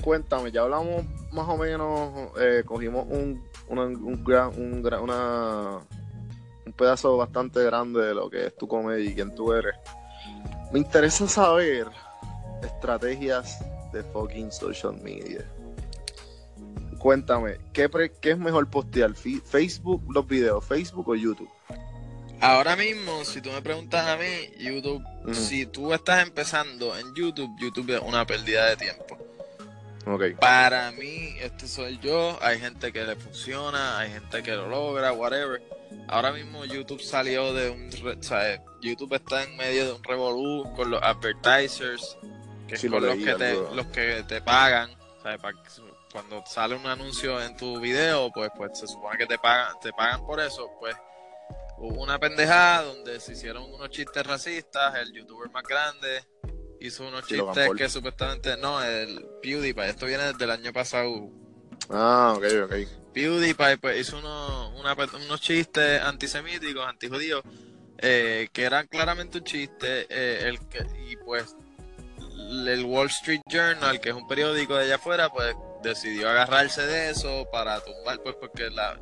cuéntame, ya hablamos más o menos, eh, cogimos un, una, un, un, una, un pedazo bastante grande de lo que es tu comedia y quién tú eres. Me interesa saber estrategias de fucking social media. Cuéntame, ¿qué, ¿qué es mejor postear? ¿Facebook los videos? ¿Facebook o YouTube? Ahora mismo, si tú me preguntas a mí, YouTube, si tú estás empezando en YouTube, YouTube es una pérdida de tiempo. Okay. Para mí, este soy yo. Hay gente que le funciona, hay gente que lo logra, whatever. Ahora mismo YouTube salió de un. YouTube está en medio de un revolú con los advertisers, que es con los, que te, los que te pagan. Cuando sale un anuncio en tu video, pues, pues se supone que te pagan, te pagan por eso. Pues hubo una pendejada donde se hicieron unos chistes racistas, el youtuber más grande hizo unos chistes que supuestamente no, el PewDiePie, esto viene desde el año pasado. Ah, ok, ok. PewDiePie pues, hizo unos chistes antisemíticos, antijudíos, eh, que eran claramente un chiste, eh, el que, y pues el Wall Street Journal, que es un periódico de allá afuera, pues decidió agarrarse de eso para tumbar, pues porque la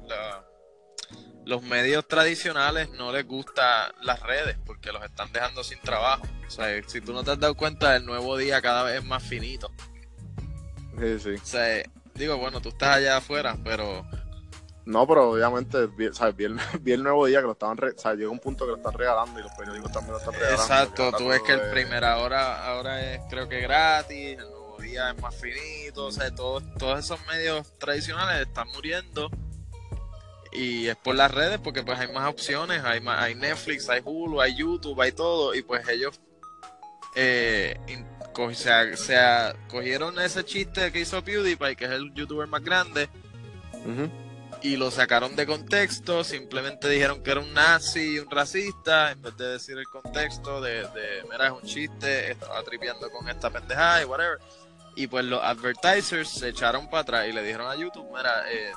los medios tradicionales no les gusta las redes porque los están dejando sin trabajo. O sea, si tú no te has dado cuenta, el nuevo día cada vez es más finito. Sí, sí. O sea, digo, bueno, tú estás allá afuera, pero... No, pero obviamente vi, el, nuevo día que lo estaban... o sea, llegó un punto que lo están regalando y los periódicos también lo están regalando. Exacto, tú ves que el primera hora ahora es creo que gratis, el día es más finito, o sea, todos, todos esos medios tradicionales están muriendo y es por las redes porque pues hay más opciones, hay, hay Netflix, hay Hulu, hay YouTube, hay todo y pues ellos eh, se, cogieron ese chiste que hizo PewDiePie, que es el youtuber más grande, y lo sacaron de contexto, simplemente dijeron que era un nazi y un racista, en vez de decir el contexto de, de mira, es un chiste, estaba tripeando con esta pendejada y whatever. Y pues los advertisers se echaron para atrás y le dijeron a YouTube, mira, eh,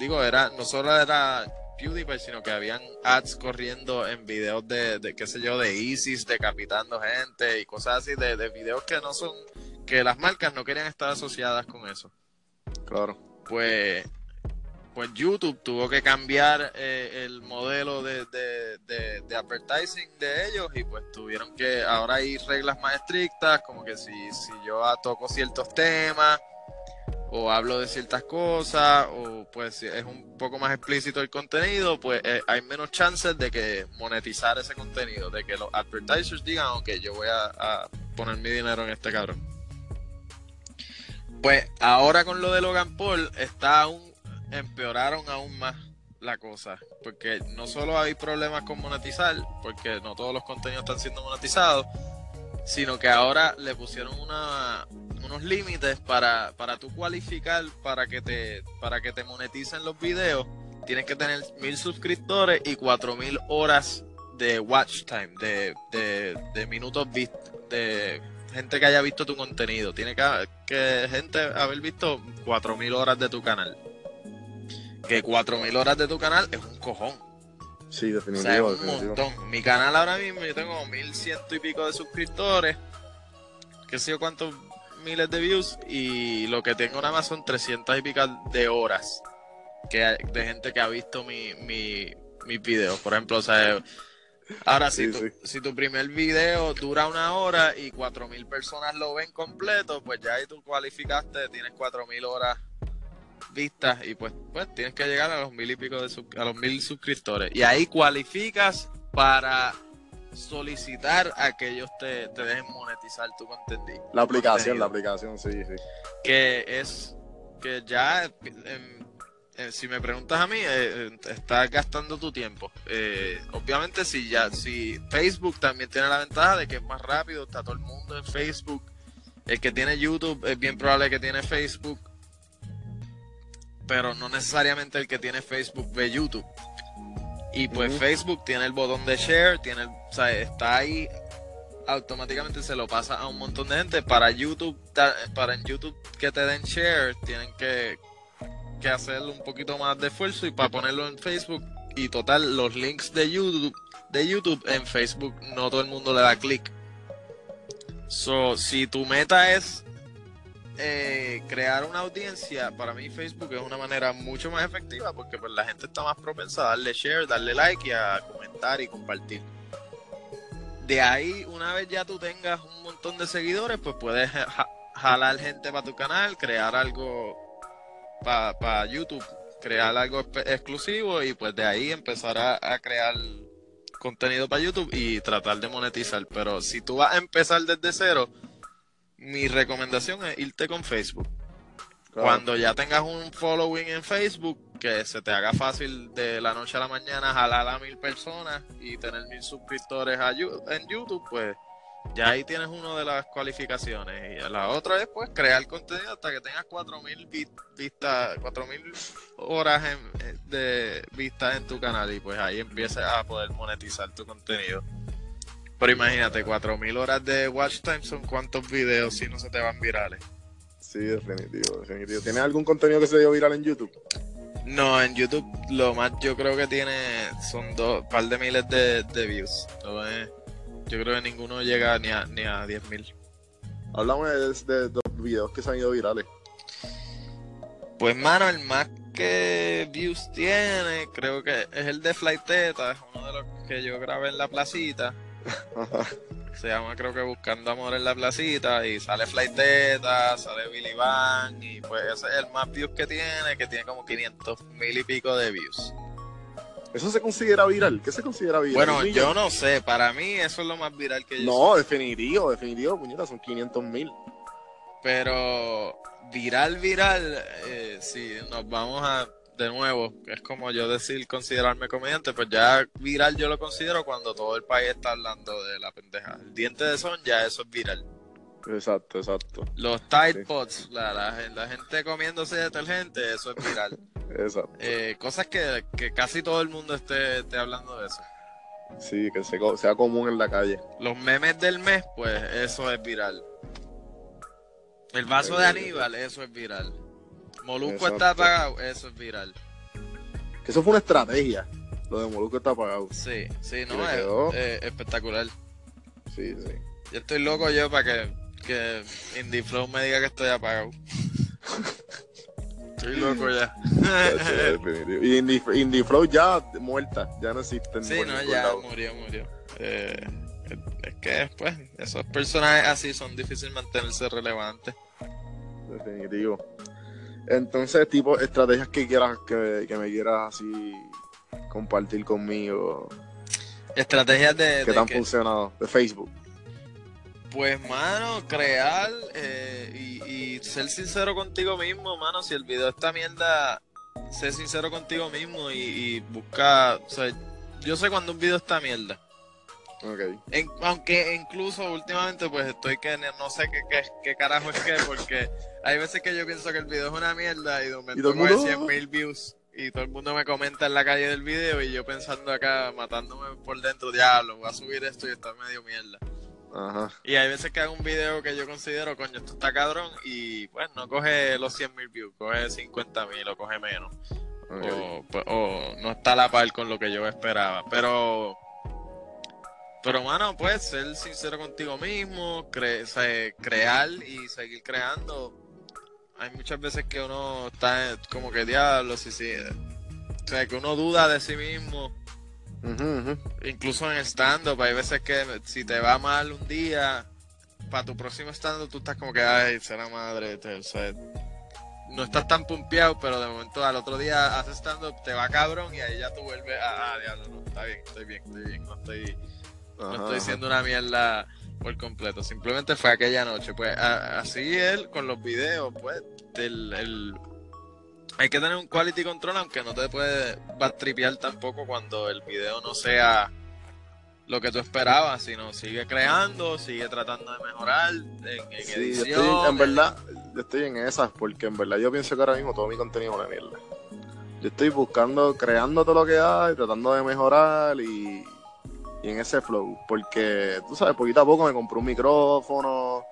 digo, era, no solo era PewDiePie, sino que habían ads corriendo en videos de, de qué sé yo, de ISIS decapitando gente y cosas así, de, de videos que no son, que las marcas no querían estar asociadas con eso. Claro. Pues, pues YouTube tuvo que cambiar eh, el modelo de, de, de, advertising de ellos y pues tuvieron que, ahora hay reglas más estrictas, como que si, si yo toco ciertos temas, o hablo de ciertas cosas o pues si es un poco más explícito el contenido, pues eh, hay menos chances de que monetizar ese contenido, de que los advertisers digan, ok, yo voy a, poner mi dinero en este cabrón. Pues ahora con lo de Logan Paul está aún, empeoraron aún más la cosa, porque no solo hay problemas con monetizar, porque no todos los contenidos están siendo monetizados, sino que ahora le pusieron unos límites para, para tú cualificar para que te para que te moneticen los videos. Tienes que tener mil suscriptores y cuatro mil horas de watch time, de, de, minutos vistos, de gente que haya visto tu contenido. Tiene que, que gente haber visto cuatro mil horas de tu canal. Que cuatro mil horas de tu canal es un cojón. Sí, definitivamente. un montón. Mi canal ahora mismo yo tengo mil ciento y pico de suscriptores. Que sé yo cuántos miles de views y lo que tengo nada más son 300 y pico de horas que de gente que ha visto mi, mi, mis videos. Por ejemplo, o sea, ahora si, tu, si tu primer video dura una hora y 4.000 personas lo ven completo, pues ya ahí tú cualificaste, tienes 4.000 horas vistas y pues, pues tienes que llegar a los mil y pico de a los mil suscriptores. Y ahí cualificas para solicitar a que ellos te, dejen monetizar tu contenido. La aplicación, la aplicación, sí, sí. Que es que ya, si me preguntas a mí, eh, estás gastando tu tiempo. Eh, obviamente, si ya, si Facebook también tiene la ventaja de que es más rápido, está todo el mundo en Facebook. El que tiene YouTube es bien probable que tiene Facebook. Pero no necesariamente el que tiene Facebook ve YouTube. Y pues. Facebook tiene el botón de share, tiene el, o sea, está ahí automáticamente se lo pasa a un montón de gente. Para YouTube, para en YouTube que te den share, tienen que, que hacer un poquito más de esfuerzo y para ponerlo en Facebook. Y total, los links de YouTube, de YouTube en Facebook no todo el mundo le da clic. So, si tu meta es eh, crear una audiencia, para mí Facebook es una manera mucho más efectiva porque pues la gente está más propensa a darle share, darle like y a comentar y compartir. De ahí, una vez ya tú tengas un montón de seguidores, pues puedes ja- jalar gente para tu canal, crear algo para YouTube, crear algo exclusivo y pues de ahí empezar a crear contenido para YouTube y tratar de monetizar. Pero si tú vas a empezar desde cero, mi recomendación es irte con Facebook. Claro. Cuando ya tengas un following en Facebook, que se te haga fácil de la noche a la mañana jalar a mil personas y tener mil suscriptores a en YouTube, pues ya ahí tienes una de las cualificaciones. Y la otra es pues crear contenido hasta que tengas 4000 vi- vistas, 4000 horas en- eh, de vistas en tu canal y pues ahí empiezas a poder monetizar tu contenido. Pero imagínate, 4000 horas de watch time son cuántos videos si no se te van virales. Sí, definitivo, definitivo. ¿Tienes algún contenido que se dio viral en YouTube? No, en YouTube lo más yo creo que tiene son dos par de miles de, de views. No es- yo creo que ninguno llega ni a, ni a 10.000. Háblame de, de dos videos que se han ido virales. Pues mano, el más que views tiene, creo que es el de Flight Teta, es uno de los que yo grabé en la placita. Se llama creo que Buscando Amor en la placita y sale Flight Teta, sale Billy Van y pues ese es el más views que tiene, que tiene como 500 mil y pico de views. ¿Eso se considera viral? ¿Qué se considera viral? Bueno, ¿Un yo no sé, para mí eso es lo más viral que yo No, definitivo, definitivo, puñeta, son 500 mil. Pero viral, viral, eh, si nos vamos a, de nuevo, es como yo decir considerarme comediante, pues ya viral yo lo considero cuando todo el país está hablando de la pendeja. El diente de son, ya eso es viral. Exacto, exacto, Los Tide Sí. Pods, la, la, la gente comiéndose detergente, eso es viral. exacto. Eh, cosas que, que casi todo el mundo esté, esté hablando de eso. Sí, que se sea común en la calle. Los memes del mes, pues eso es viral. El vaso de Aníbal, eso es viral. Molusco Exacto. está apagado, eso es viral. Que eso fue una estrategia. Lo de Molusco está apagado. Sí, sí, no, es espectacular. Sí, sí. Yo estoy loco yo para que, que Indie Flow me diga que estoy apagado. estoy loco ya. Y Indie, Indie Flow ya muerta, ya no existen. sí, no, ya lado. murió, murió. Eh, es que, pues, esos personajes así son difíciles mantenerse relevantes. Definitivo. Entonces, tipo, estrategias que quieras, que, que me quieras así compartir conmigo, Estrategias de, que te han que- funcionado, de Facebook. Pues, mano, crear eh, y, y ser sincero contigo mismo, mano. Si el video está mierda, sé sincero contigo mismo y, y busca. O sea, yo sé cuando un video está mierda. En- aunque incluso últimamente, pues estoy que no sé qué, qué, qué carajo es qué, porque hay veces que yo pienso que el video es una mierda y de momento mundo, 100 mil views y todo el mundo me comenta en la calle del video y yo pensando acá, matándome por dentro, diablo, voy a subir esto y está medio mierda. Ajá. Y hay veces que hago un video que yo considero, coño, esto está cabrón, y pues no coge los 100 mil views, coge 50 mil o coge menos. ok. O, pues, o no está a la par con lo que yo esperaba. Pero, pero mano, pues ser sincero contigo mismo, cre- crear y seguir creando. Hay muchas veces que uno está como que diablo, sí, sí. O sea, que uno duda de sí mismo. Incluso en stand-up, hay veces que si te va mal un día, para tu próximo stand-up tú estás como que, ay, será madre, te- o sea, no estás tan pumpeado, pero de momento al otro día haces stand-up, te va cabrón y ahí ya tú vuelves a, ah, diablo, no, está bien, estoy bien, estoy bien, no estoy, no estoy ajá. siendo una mierda por completo, simplemente fue aquella noche, pues a- así él con los videos, pues, el, el- hay que tener un quality control, aunque no te puede tripear tampoco cuando el video no sea lo que tú esperabas, sino sigue creando, sigue tratando de mejorar en, en Sí, edición. yo estoy, en en- verdad, yo estoy en esas, porque en verdad yo pienso que ahora mismo todo mi contenido es una mierda. Yo estoy buscando, creando todo lo que hay, tratando de mejorar y, y en ese flow. Porque, tú sabes, poquito a poco me compré un micrófono,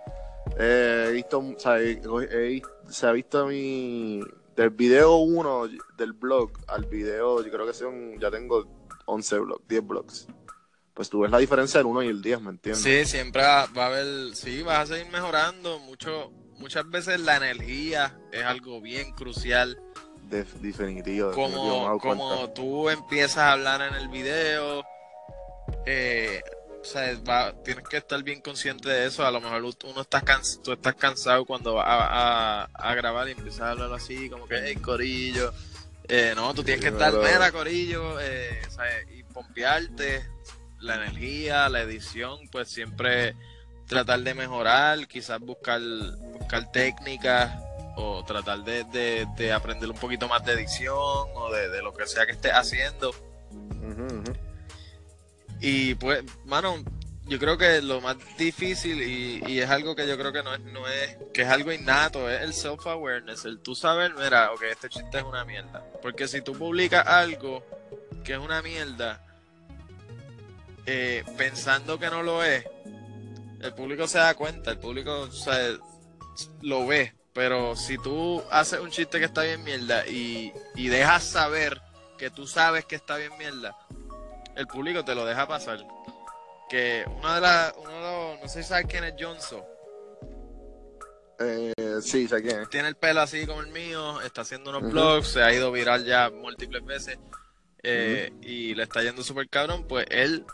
eh, he visto, o sea, he- he- se ha visto mi, del video 1 del blog al video, yo creo que son, ya tengo 11 blogs, 10 blogs. Pues tú ves la diferencia del 1 y el 10, ¿me entiendes? Sí, siempre va, a haber, sí, vas a seguir mejorando. Mucho, muchas veces la energía es algo bien crucial. De- definitivo, definitivo, Como, como tú empiezas a hablar en el video, eh, o sea, va- tienes que estar bien consciente de eso. A lo mejor uno está tú estás cansado cuando vas a, a- a grabar y empiezas a hablar así, como que, hey, corillo. Eh, no, tú tienes que estar, pero- mera, corillo, eh, ¿sabes? y pompearte. La energía, la edición, pues siempre tratar de mejorar, quizás buscar, buscar técnicas o tratar de, de- de aprender un poquito más de edición o de, de lo que sea que estés haciendo. Ujú. Y pues, mano, yo creo que lo más difícil y, y es algo que yo creo que no es, no es, que es algo innato, es el self-awareness, el tú saber, mira, ok, este chiste es una mierda. Porque si tú publicas algo que es una mierda, eh, pensando que no lo es, el público se da cuenta, el público o lo ve. Pero si tú haces un chiste que está bien mierda y, y dejas saber que tú sabes que está bien mierda, el público te lo deja pasar. Que una de las, uno de los, no sé si sabes quién es Johnson, Eh, sí, sé quién es. tiene el pelo así como el mío, está haciendo unos Ujú. vlogs, se ha ido viral ya múltiples veces eh, y le está yendo súper cabrón, pues él,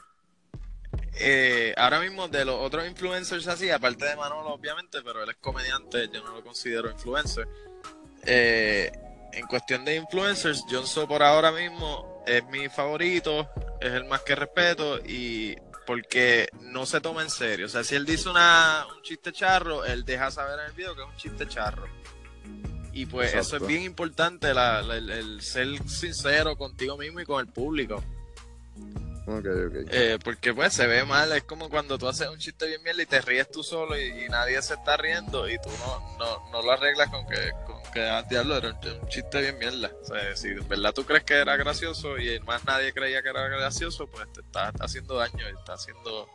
eh, ahora mismo de los otros influencers así, aparte de Manolo obviamente, pero él es comediante, yo no lo considero influencer. Eh, en cuestión de influencers, Johnson por ahora mismo es mi favorito, es el más que respeto y porque no se toma en serio. O sea, si él dice una, un chiste charro, él deja saber en el video que es un chiste charro. Y pues eso es bien importante, la- la- el, el ser sincero contigo mismo y con el público. Eh, porque pues se ve mal, es como cuando tú haces un chiste bien mierda y te ríes tú solo y, y nadie se está riendo y tú no, no, no lo arreglas con que, con que ah, diablo, era un, un chiste bien mierda. O sea, si en verdad tú crees que era gracioso y más nadie creía que era gracioso, pues te está haciendo daño, está haciendo...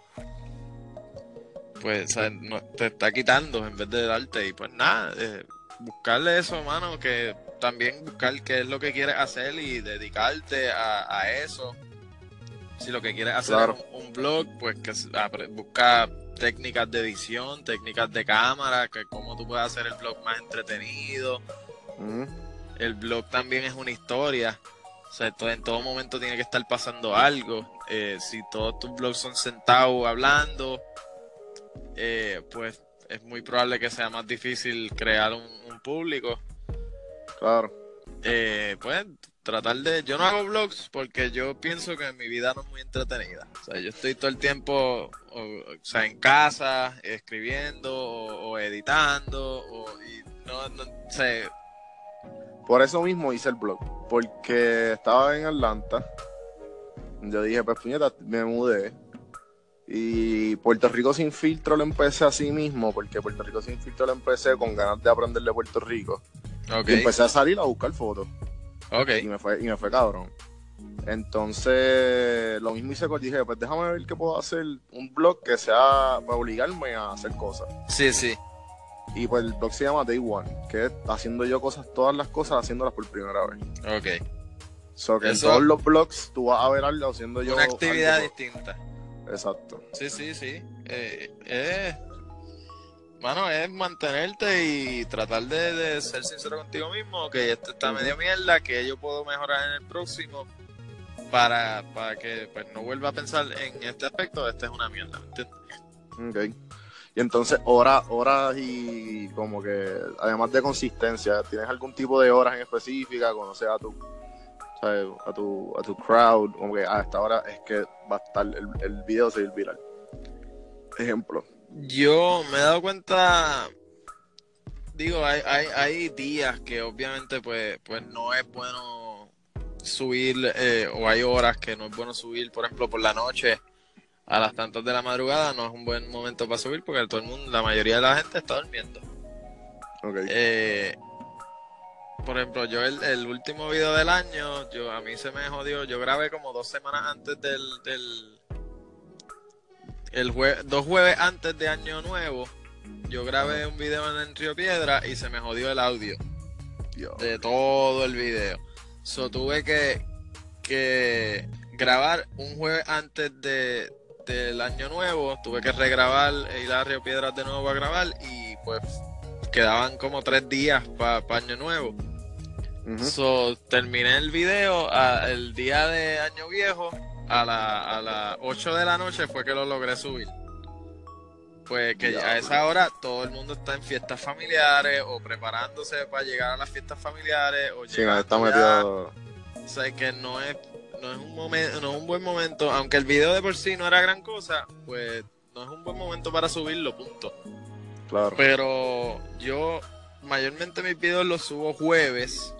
Pues, o sea, no- te está quitando en vez de darte y pues nada, eh, buscarle eso, mano, que también buscar qué es lo que quieres hacer y dedicarte a, a eso. Si lo que quieres hacer Claro. es un, un blog, pues que busca técnicas de edición, técnicas de cámara, que cómo tú puedes hacer el blog más entretenido. El blog también es una historia. O sea, en todo momento tiene que estar pasando algo. Eh, si todos tus blogs son sentados hablando, eh, pues es muy probable que sea más difícil crear un, un público. Claro. Eh, pues tratar de... Yo no hago vlogs porque yo pienso que mi vida no es muy entretenida. O sea, yo estoy todo el tiempo o, o sea, en casa, escribiendo o, o editando. O, y no, no sé. Por eso mismo hice el blog. Porque estaba en Atlanta. Yo dije, pues puñeta, me mudé. Y Puerto Rico sin filtro lo empecé así mismo. Porque Puerto Rico sin filtro lo empecé con ganas de aprender de Puerto Rico. Y empecé a salir a buscar fotos. Ok. Y me fue, y me fue cabrón. Entonces, lo mismo hice con dije, pues déjame ver qué puedo hacer. Un blog que sea para obligarme a hacer cosas. Sí, sí. Y pues el blog se llama Day One, que es haciendo yo cosas, todas las cosas haciéndolas por primera vez. Ok. So que Eso- en todos los blogs tú vas a ver algo haciendo yo. Una actividad algo distinta. Exacto. Sí, sí, sí. Eh, eh, mano, es mantenerte y tratar de, de ser sincero contigo mismo, que esto está medio mierda, que yo puedo mejorar en el próximo para, para que pues, no vuelva a pensar en este aspecto, esta es una mierda, ¿me entiendes? Ok. Y entonces, horas, horas y como que, además de consistencia, ¿tienes algún tipo de horas en específica? Conocer a tu, ¿sabes? a tu, a tu crowd, como que a esta hora es que va a estar el, el video seguir viral. Ejemplo. Yo me he dado cuenta, digo, hay, hay, hay días que obviamente pues, pues no es bueno subir, eh, o hay horas que no es bueno subir, por ejemplo, por la noche a las tantas de la madrugada no es un buen momento para subir porque todo el mundo, la mayoría de la gente está durmiendo. Ok. Eh, por ejemplo, yo el, el último video del año, yo a mí se me jodió, yo grabé como dos semanas antes del, del el jue- dos jueves antes de Año Nuevo, yo grabé un video en Río Piedra y se me jodió el audio Dios. de todo el video. So tuve que, que grabar un jueves antes de, del año nuevo, tuve que regrabar e ir a Río Piedras de nuevo a grabar y pues quedaban como tres días para año nuevo. So terminé el video a- el día de año viejo a la- a las 8 de la noche fue que lo logré subir. Pues que a esa hora todo el mundo está en fiestas familiares o preparándose para llegar a las fiestas familiares o Sí, está metido. O sea, que no es, no es un momento, no es un buen momento, aunque el video de por sí no era gran cosa, pues no es un buen momento para subirlo, punto. Claro. Pero yo mayormente mis videos los subo jueves.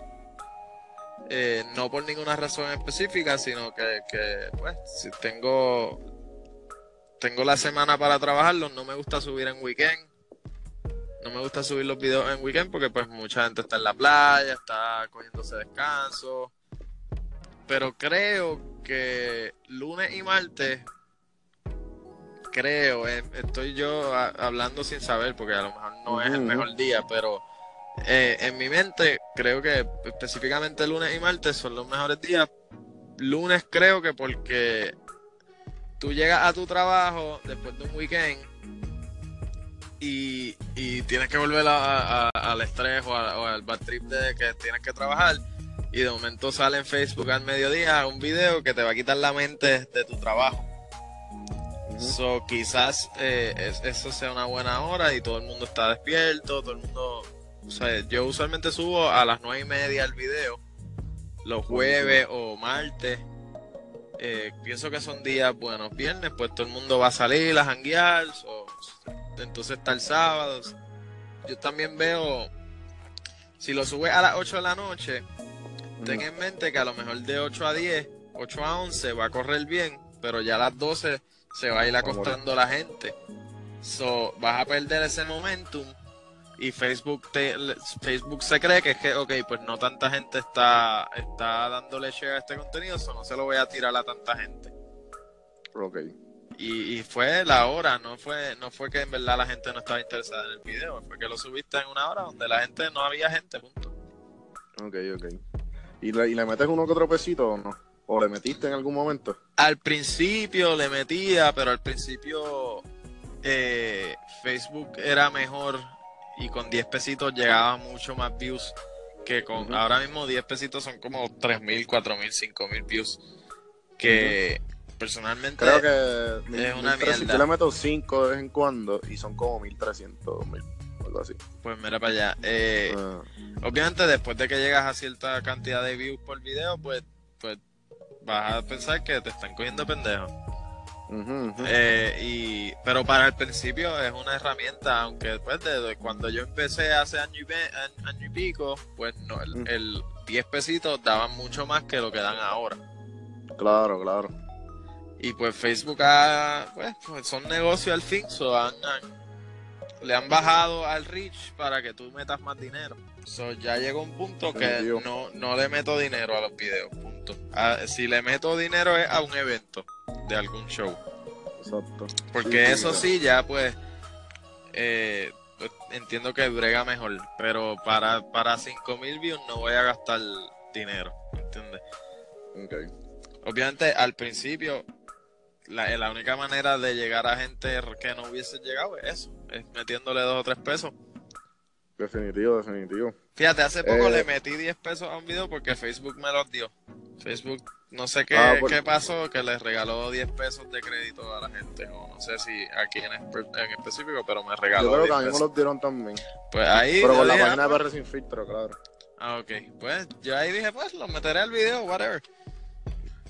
Eh, no por ninguna razón específica, sino que, que, pues, si tengo tengo la semana para trabajarlos, no me gusta subir en weekend. No me gusta subir los videos en weekend porque pues mucha gente está en la playa, está cogiéndose descanso. Pero creo que lunes y martes creo, eh, estoy yo a- hablando sin saber porque a lo mejor no es el mejor día, pero eh, en mi mente creo que específicamente lunes y martes son los mejores días. Lunes creo que porque tú llegas a tu trabajo después de un weekend y, y tienes que volver a- a- al estrés o, a- o al bad trip de que tienes que trabajar y de momento sale en Facebook al mediodía un video que te va a quitar la mente de tu trabajo. So, quizás eh, es- eso sea una buena hora y todo el mundo está despierto, todo el mundo... O sea, yo usualmente subo a las nueve y media el video, los jueves o martes. Eh, pienso que son días buenos. Viernes, pues todo el mundo va a salir a janguear. so, entonces está el sábado. Yo también veo, si lo subes a las 8 de la noche, ten en mente que a lo mejor de 8 a 10, 8 a 11 va a correr bien, pero ya a las 12 se va a ir acostando la gente. So, vas a perder ese momentum y Facebook te, Facebook se cree que es que, ok, pues no tanta gente está, está dándole share a este contenido, so no se lo voy a tirar a tanta gente. Ok. Y, y fue la hora, no fue, no fue que en verdad la gente no estaba interesada en el video, fue que lo subiste en una hora donde la gente no había gente, punto. Ok, ok. ¿Y le, ¿Y le metes uno que otro pesito o no? ¿O le metiste en algún momento? Al principio le metía, pero al principio eh, Facebook era mejor y con 10 pesitos llegaba mucho más views que con ahora mismo 10 pesitos son como 3.000, 4.000, 5.000 views que personalmente Creo que mil- es una 1300. mierda. Yo le meto 5 de vez en cuando y son como 1300, 2000, algo así. pues mira para allá. Eh, Ah, Obviamente después de que llegas a cierta cantidad de views por video, pues, pues vas a pensar que te están cogiendo pendejo. Eh, y, pero para el principio es una herramienta, aunque después de, de cuando yo empecé hace año y, año, y pico, pues no, el, Mm. el 10 pesitos daban mucho más que lo que dan ahora. Claro, claro. Y pues Facebook ha, pues, pues son negocios al fin, so han- han- le han bajado al reach para que tú metas más dinero. So ya llegó un punto que no, no le meto dinero a los videos, punto. Ah, si le meto dinero es a un evento de algún show. Exacto. Porque Sí, eso sí, ya pues eh, entiendo que brega mejor. Pero para, para 5000 views no voy a gastar dinero, ¿entiendes? Ok. Obviamente al principio la, la única manera de llegar a gente que no hubiese llegado es eso, es metiéndole dos o tres pesos. Definitivo, definitivo. Fíjate, hace poco Eh. le metí 10 pesos a un video porque Facebook me los dio. Facebook, no sé qué, Ah, qué pasó, que les regaló 10 pesos de crédito a la gente. O no sé si a quién en, en específico, pero me regaló Yo creo que 10 a mí me los dieron también. Pues ahí. Pero con la dije, página ah, de PR sin filtro, claro. Ah, ok. Pues yo ahí dije, pues los meteré al video, whatever.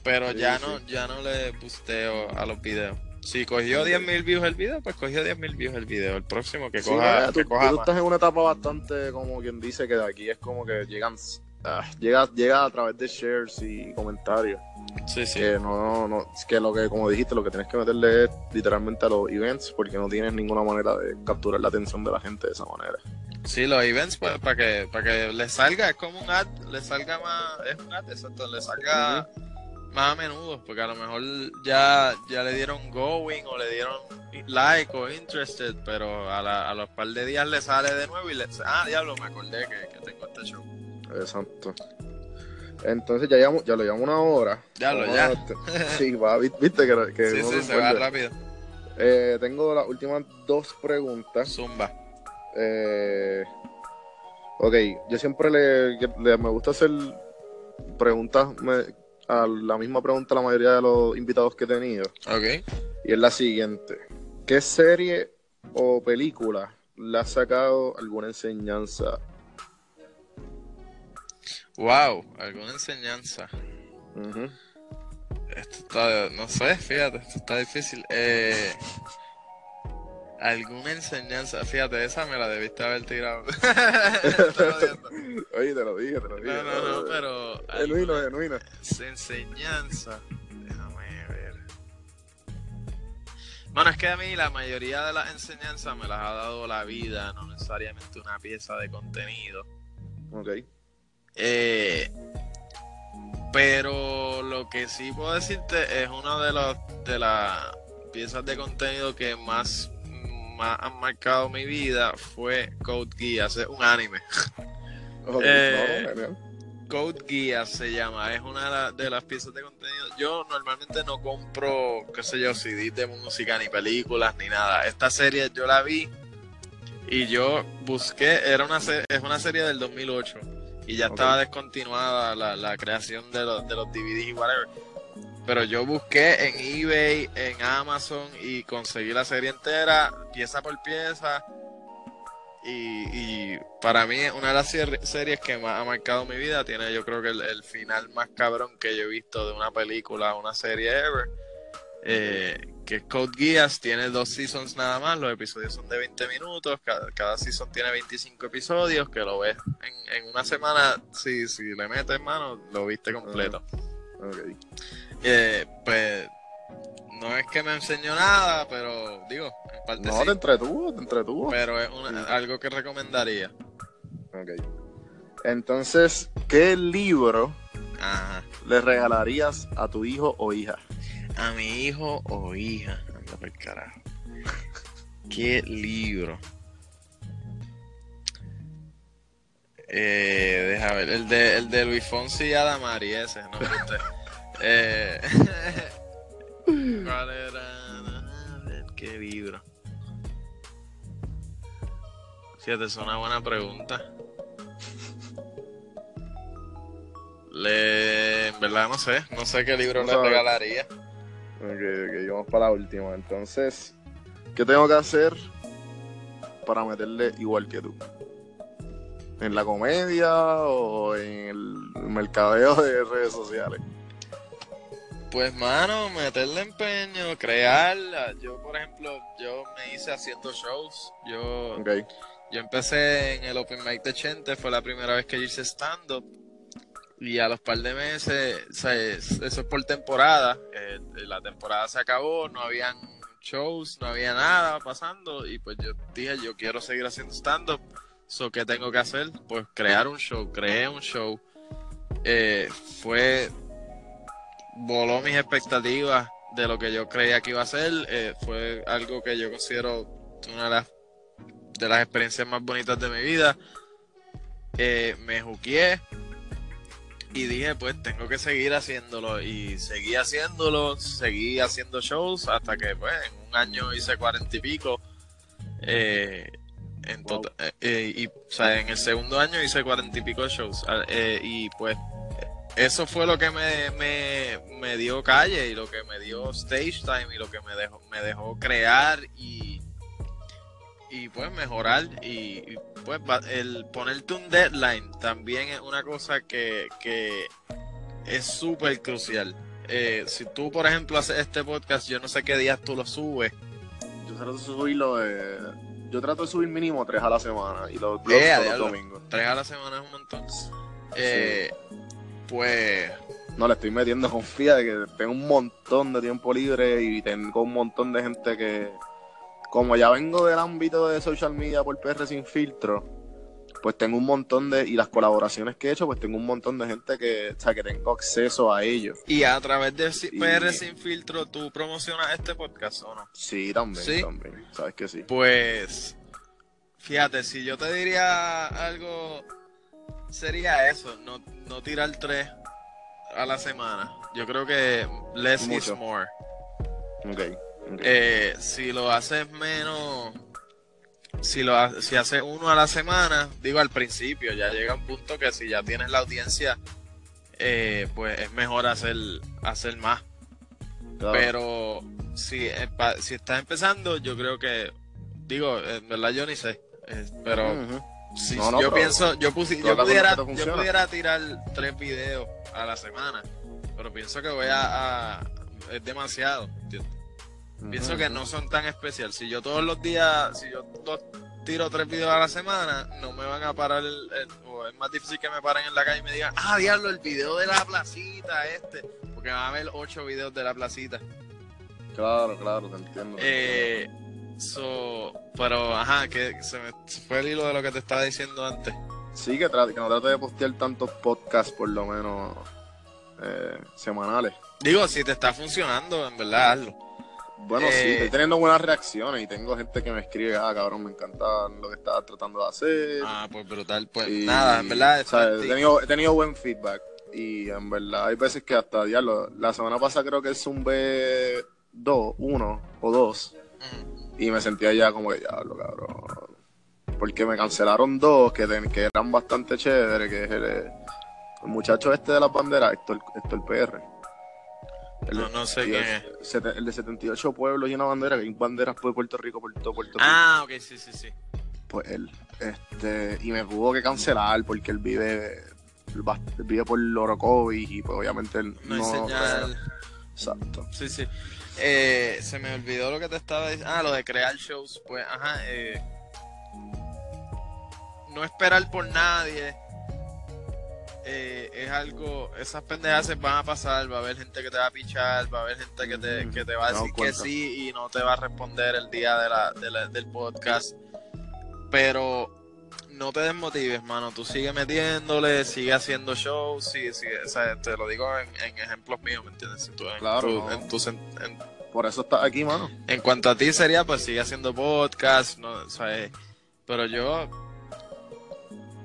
Pero Sí, ya sí. no ya no le pusteo a los videos. Si cogió 10.000 views el video, pues cogió 10.000 views el video. El próximo que Sí, coja, tú, que coja tú estás en una etapa bastante, como quien dice, que de aquí es como que llegan ah, llega, llega a través de shares y comentarios. Sí, sí. Que no, no, que lo que, como dijiste, lo que tienes que meterle es literalmente a los events, porque no tienes ninguna manera de capturar la atención de la gente de esa manera. Sí, los events, pues, para que, para que le salga, es como un ad, le salga más, es un ad, exacto, le salga más a menudo, porque a lo mejor ya, ya le dieron going o le dieron like o interested, pero a, la, a los par de días le sale de nuevo y le ah, diablo, me acordé que, que tengo este show. Exacto. Entonces ya llevamos, ya lo llevamos una hora. Ya lo, ya. a Sí, va, vi- viste que, que Sí, sí, se va rápido. Eh, tengo las últimas dos preguntas. Zumba. Eh, ok, yo siempre le, le- me gusta hacer preguntas me- a la misma pregunta a la mayoría de los invitados que he tenido. Ok. Y es la siguiente. ¿Qué serie o película le ha sacado alguna enseñanza? Wow, alguna enseñanza. Esto está, no sé, fíjate, esto está difícil. Eh, alguna enseñanza, fíjate, esa me la debiste haber tirado. Oye, te lo dije, te lo dije. no, no, no, pero genuino. enseñanza. Déjame ver. Bueno, es que a mí la mayoría de las enseñanzas me las ha dado la vida, no necesariamente una pieza de contenido. Ok. Eh, pero lo que sí puedo decirte es una de, los, de las piezas de contenido que más, más han marcado mi vida fue Code Geass, es un anime. Eh, no, genial. Code Geass se llama, es una de, la- de las piezas de contenido. Yo normalmente no compro, qué sé yo, CDs de música, ni películas, ni nada. Esta serie yo la vi y yo busqué, era una es una serie del 2008 y ya estaba descontinuada la, la creación de los, de los DVDs y whatever. Pero yo busqué en eBay, en Amazon y conseguí la serie entera, pieza por pieza. Y, y para mí es una de las series que más ha marcado mi vida. Tiene yo creo que el, el final más cabrón que yo he visto de una película o una serie ever. Eh, que Code Geass, tiene dos seasons nada más, los episodios son de 20 minutos, cada, cada season tiene 25 episodios, que lo ves en, en una semana, si, si le metes mano, lo viste completo. Ok. Eh, pues no es que me enseñó nada, pero digo, en parte No, sí, te entretuvo, te entretuvo. pero es una- algo que recomendaría. Ok. Entonces, ¿qué libro Ajá. le regalarías a tu hijo o hija? A mi hijo o hija. Anda por carajo. ¿Qué libro? Eh, deja ver. El de, el de Luis Fonsi y Adamari, ese, no viste. eh, ¿Cuál era? A ver, ¿Qué libro? Fíjate, es una buena pregunta. Le... En verdad no sé, no sé qué libro No le sabes. regalaría. Ok, ok, vamos para la última. Entonces, ¿qué tengo que hacer para meterle igual que tú? ¿En la comedia o en el mercadeo de redes sociales? Pues, mano, meterle empeño, crearla. Yo, por ejemplo, yo me hice haciendo shows. Yo, yo empecé en el Open Mic de Chente, fue la primera vez que yo hice stand-up. Y a los par de meses, eso es por temporada. eh, la temporada se acabó, no habían shows, no había nada pasando. Y pues yo dije, yo quiero seguir haciendo stand-up. So, ¿qué tengo que hacer? Pues crear un show. Creé un show. Eh, fue voló mis expectativas de lo que yo creía que iba a ser. Eh, fue algo que yo considero una de las, experiencias más bonitas de mi vida. Me juqueé y dije, pues tengo que seguir haciéndolo. Y seguí haciéndolo, seguí haciendo shows hasta que, pues, en un año hice cuarenta y pico. Eh, en Wow. tota- eh, eh, y, o sea, en el segundo año hice cuarenta y pico shows. Ah, eh, y pues eso fue lo que me, me, me dio calle y lo que me dio stage time y lo que me dejó, me dejó crear y, y pues mejorar y, y, pues el ponerte un deadline también es una cosa que, que es súper crucial. Eh, si tú, por ejemplo, haces este podcast, yo no sé qué días tú lo subes. yo trato de subirlo de... Yo trato de subir mínimo tres a la semana y los blogs Eh, los diablo. domingos. Tres a la semana es un montón. Eh, Pues No, le estoy metiendo confía de que tengo un montón de tiempo libre y tengo un montón de gente que, como ya vengo del ámbito de social media por PR sin filtro, pues tengo un montón de, y las colaboraciones que he hecho, pues tengo un montón de gente que, o sea, que tengo acceso a ellos. Y a través de Y- PR Sin Filtro, ¿tú promocionas este podcast o no? Sí, también, ¿Sí? también, sabes que sí. Pues, fíjate, si yo te diría algo, sería eso, no, no tirar tres a la semana. Yo creo que less is more. Ok. Eh, si lo haces menos, si lo ha- si haces uno a la semana, digo al principio, ya llega un punto que si ya tienes la audiencia, eh, pues es mejor hacer, hacer más. Claro. Pero si, si estás empezando, yo creo que, digo, en verdad yo ni sé, eh, pero si No, no, yo pienso, yo, pusi- yo, pudiera, yo pudiera tirar tres videos a la semana, pero pienso que voy a, a- es demasiado, ¿entiendes? Pienso que no son tan especiales. Si yo todos los días, si yo dos- tiro tres videos a la semana, no me van a parar, el- el- o es más difícil que me paren en la calle y me digan, ah, diablo, el video de la placita, este, porque va a haber ocho videos de la placita. Claro, claro, te entiendo. Eh, so, pero, ajá, que se me fue el hilo de lo que te estaba diciendo antes. Sí, que, trate, que no trate de postear tantos podcasts, por lo menos eh, semanales. Digo, si te está funcionando, en verdad, hazlo. Bueno, sí, Eh, estoy teniendo buenas reacciones y tengo gente que me escribe, ah, cabrón, me encanta lo que estás tratando de hacer. Ah, pues brutal. Pues Y, nada, en verdad, o sea, he, tenido, he tenido buen feedback y en verdad hay veces que hasta diablo, la semana pasada creo que el Zoom B 2, 1 o 2 Ujú. y me sentía ya como que diablo, cabrón. Porque me cancelaron dos que, ten- que eran bastante chéveres, que es el, el muchacho este de las banderas, Héctor, Héctor PR. El, No, no sé y quién el- es. el de 78 pueblos y una bandera, que hay banderas por Puerto Rico, por todo Puerto Rico. Ah, ok, sí, sí, sí. Pues él. Este, y me tuvo que cancelar porque él vive, él vive por Lorocovis y pues obviamente él No no. señal. Exacto. Sí, sí. Eh, se me olvidó lo que te estaba diciendo. Ah, lo de crear shows. Pues, ajá. eh, no esperar por nadie. Eh, es algo. Esas pendejas se van a pasar. Va a haber gente que te va a pichar. Va a haber gente que te, que te va a decir que sí y no te va a responder el día de la, de la- del podcast. Pero no te desmotives, mano. Tú sigue metiéndole, sigue haciendo shows. Sigue, sigue, o sea, te lo digo en, en ejemplos míos, ¿me entiendes? Si tú en Claro, tu- no. en tus- en- Por eso estás aquí, mano. en cuanto a ti sería, pues sigue haciendo podcast, ¿no? O sea, pero yo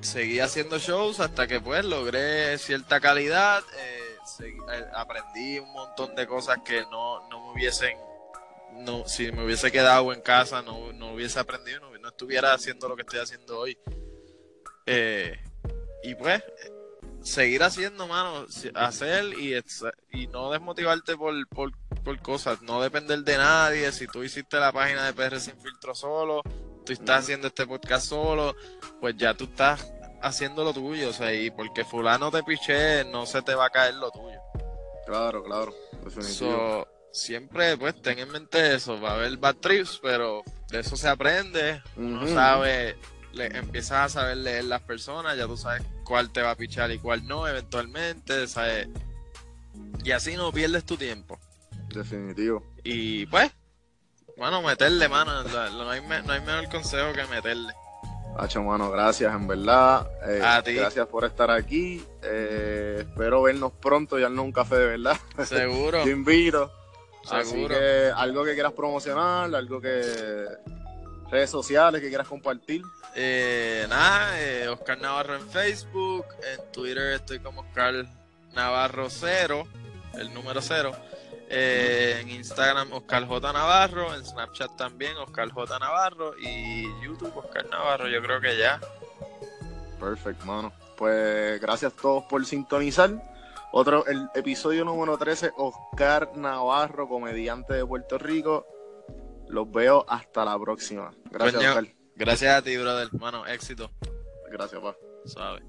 seguí haciendo shows hasta que pues logré cierta calidad, eh, eh, aprendí un montón de cosas que no, no me hubiesen, no, si me hubiese quedado en casa no, no hubiese aprendido, no, no estuviera haciendo lo que estoy haciendo hoy. Eh, y pues seguir haciendo, mano, hacer y, y no desmotivarte por, por, por cosas, no depender de nadie. Si tú hiciste la página de PR Sin Filtro solo, tú estás haciendo este podcast solo, pues ya tú estás haciendo lo tuyo, o sea, y porque fulano te piché, no se te va a caer lo tuyo. Claro, claro. Definitivo. So, siempre, pues, ten en mente eso, va a haber bad trips, pero de eso se aprende, uno sabe, le, empiezas a saber leer las personas, ya tú sabes cuál te va a pichar y cuál no, eventualmente, ¿sabes? Y así no pierdes tu tiempo. Definitivo. Y pues, bueno, meterle, mano, la- no hay, me- no hay mejor consejo que meterle. Hacho, mano, gracias, en verdad. Eh, A ti. Gracias por estar aquí. Eh, espero vernos pronto y darnos un café de verdad. Seguro, Te invito. Así seguro. que algo que quieras promocionar, algo que. redes sociales que quieras compartir. Eh, nada, eh, Oscar Navarro en Facebook, en Twitter estoy como Oscar Navarro 0, el número 0. Eh, en Instagram Oscar J Navarro, en Snapchat también Oscar J Navarro y YouTube Oscar Navarro, yo creo que ya. Perfecto, mano. Pues gracias a todos por sintonizar. Otro, el episodio número 13, Oscar Navarro, comediante de Puerto Rico. Los veo hasta la próxima. Gracias, Coño. Oscar. Gracias a ti, brother, hermano, éxito, Gracias, pa. ¿sabes?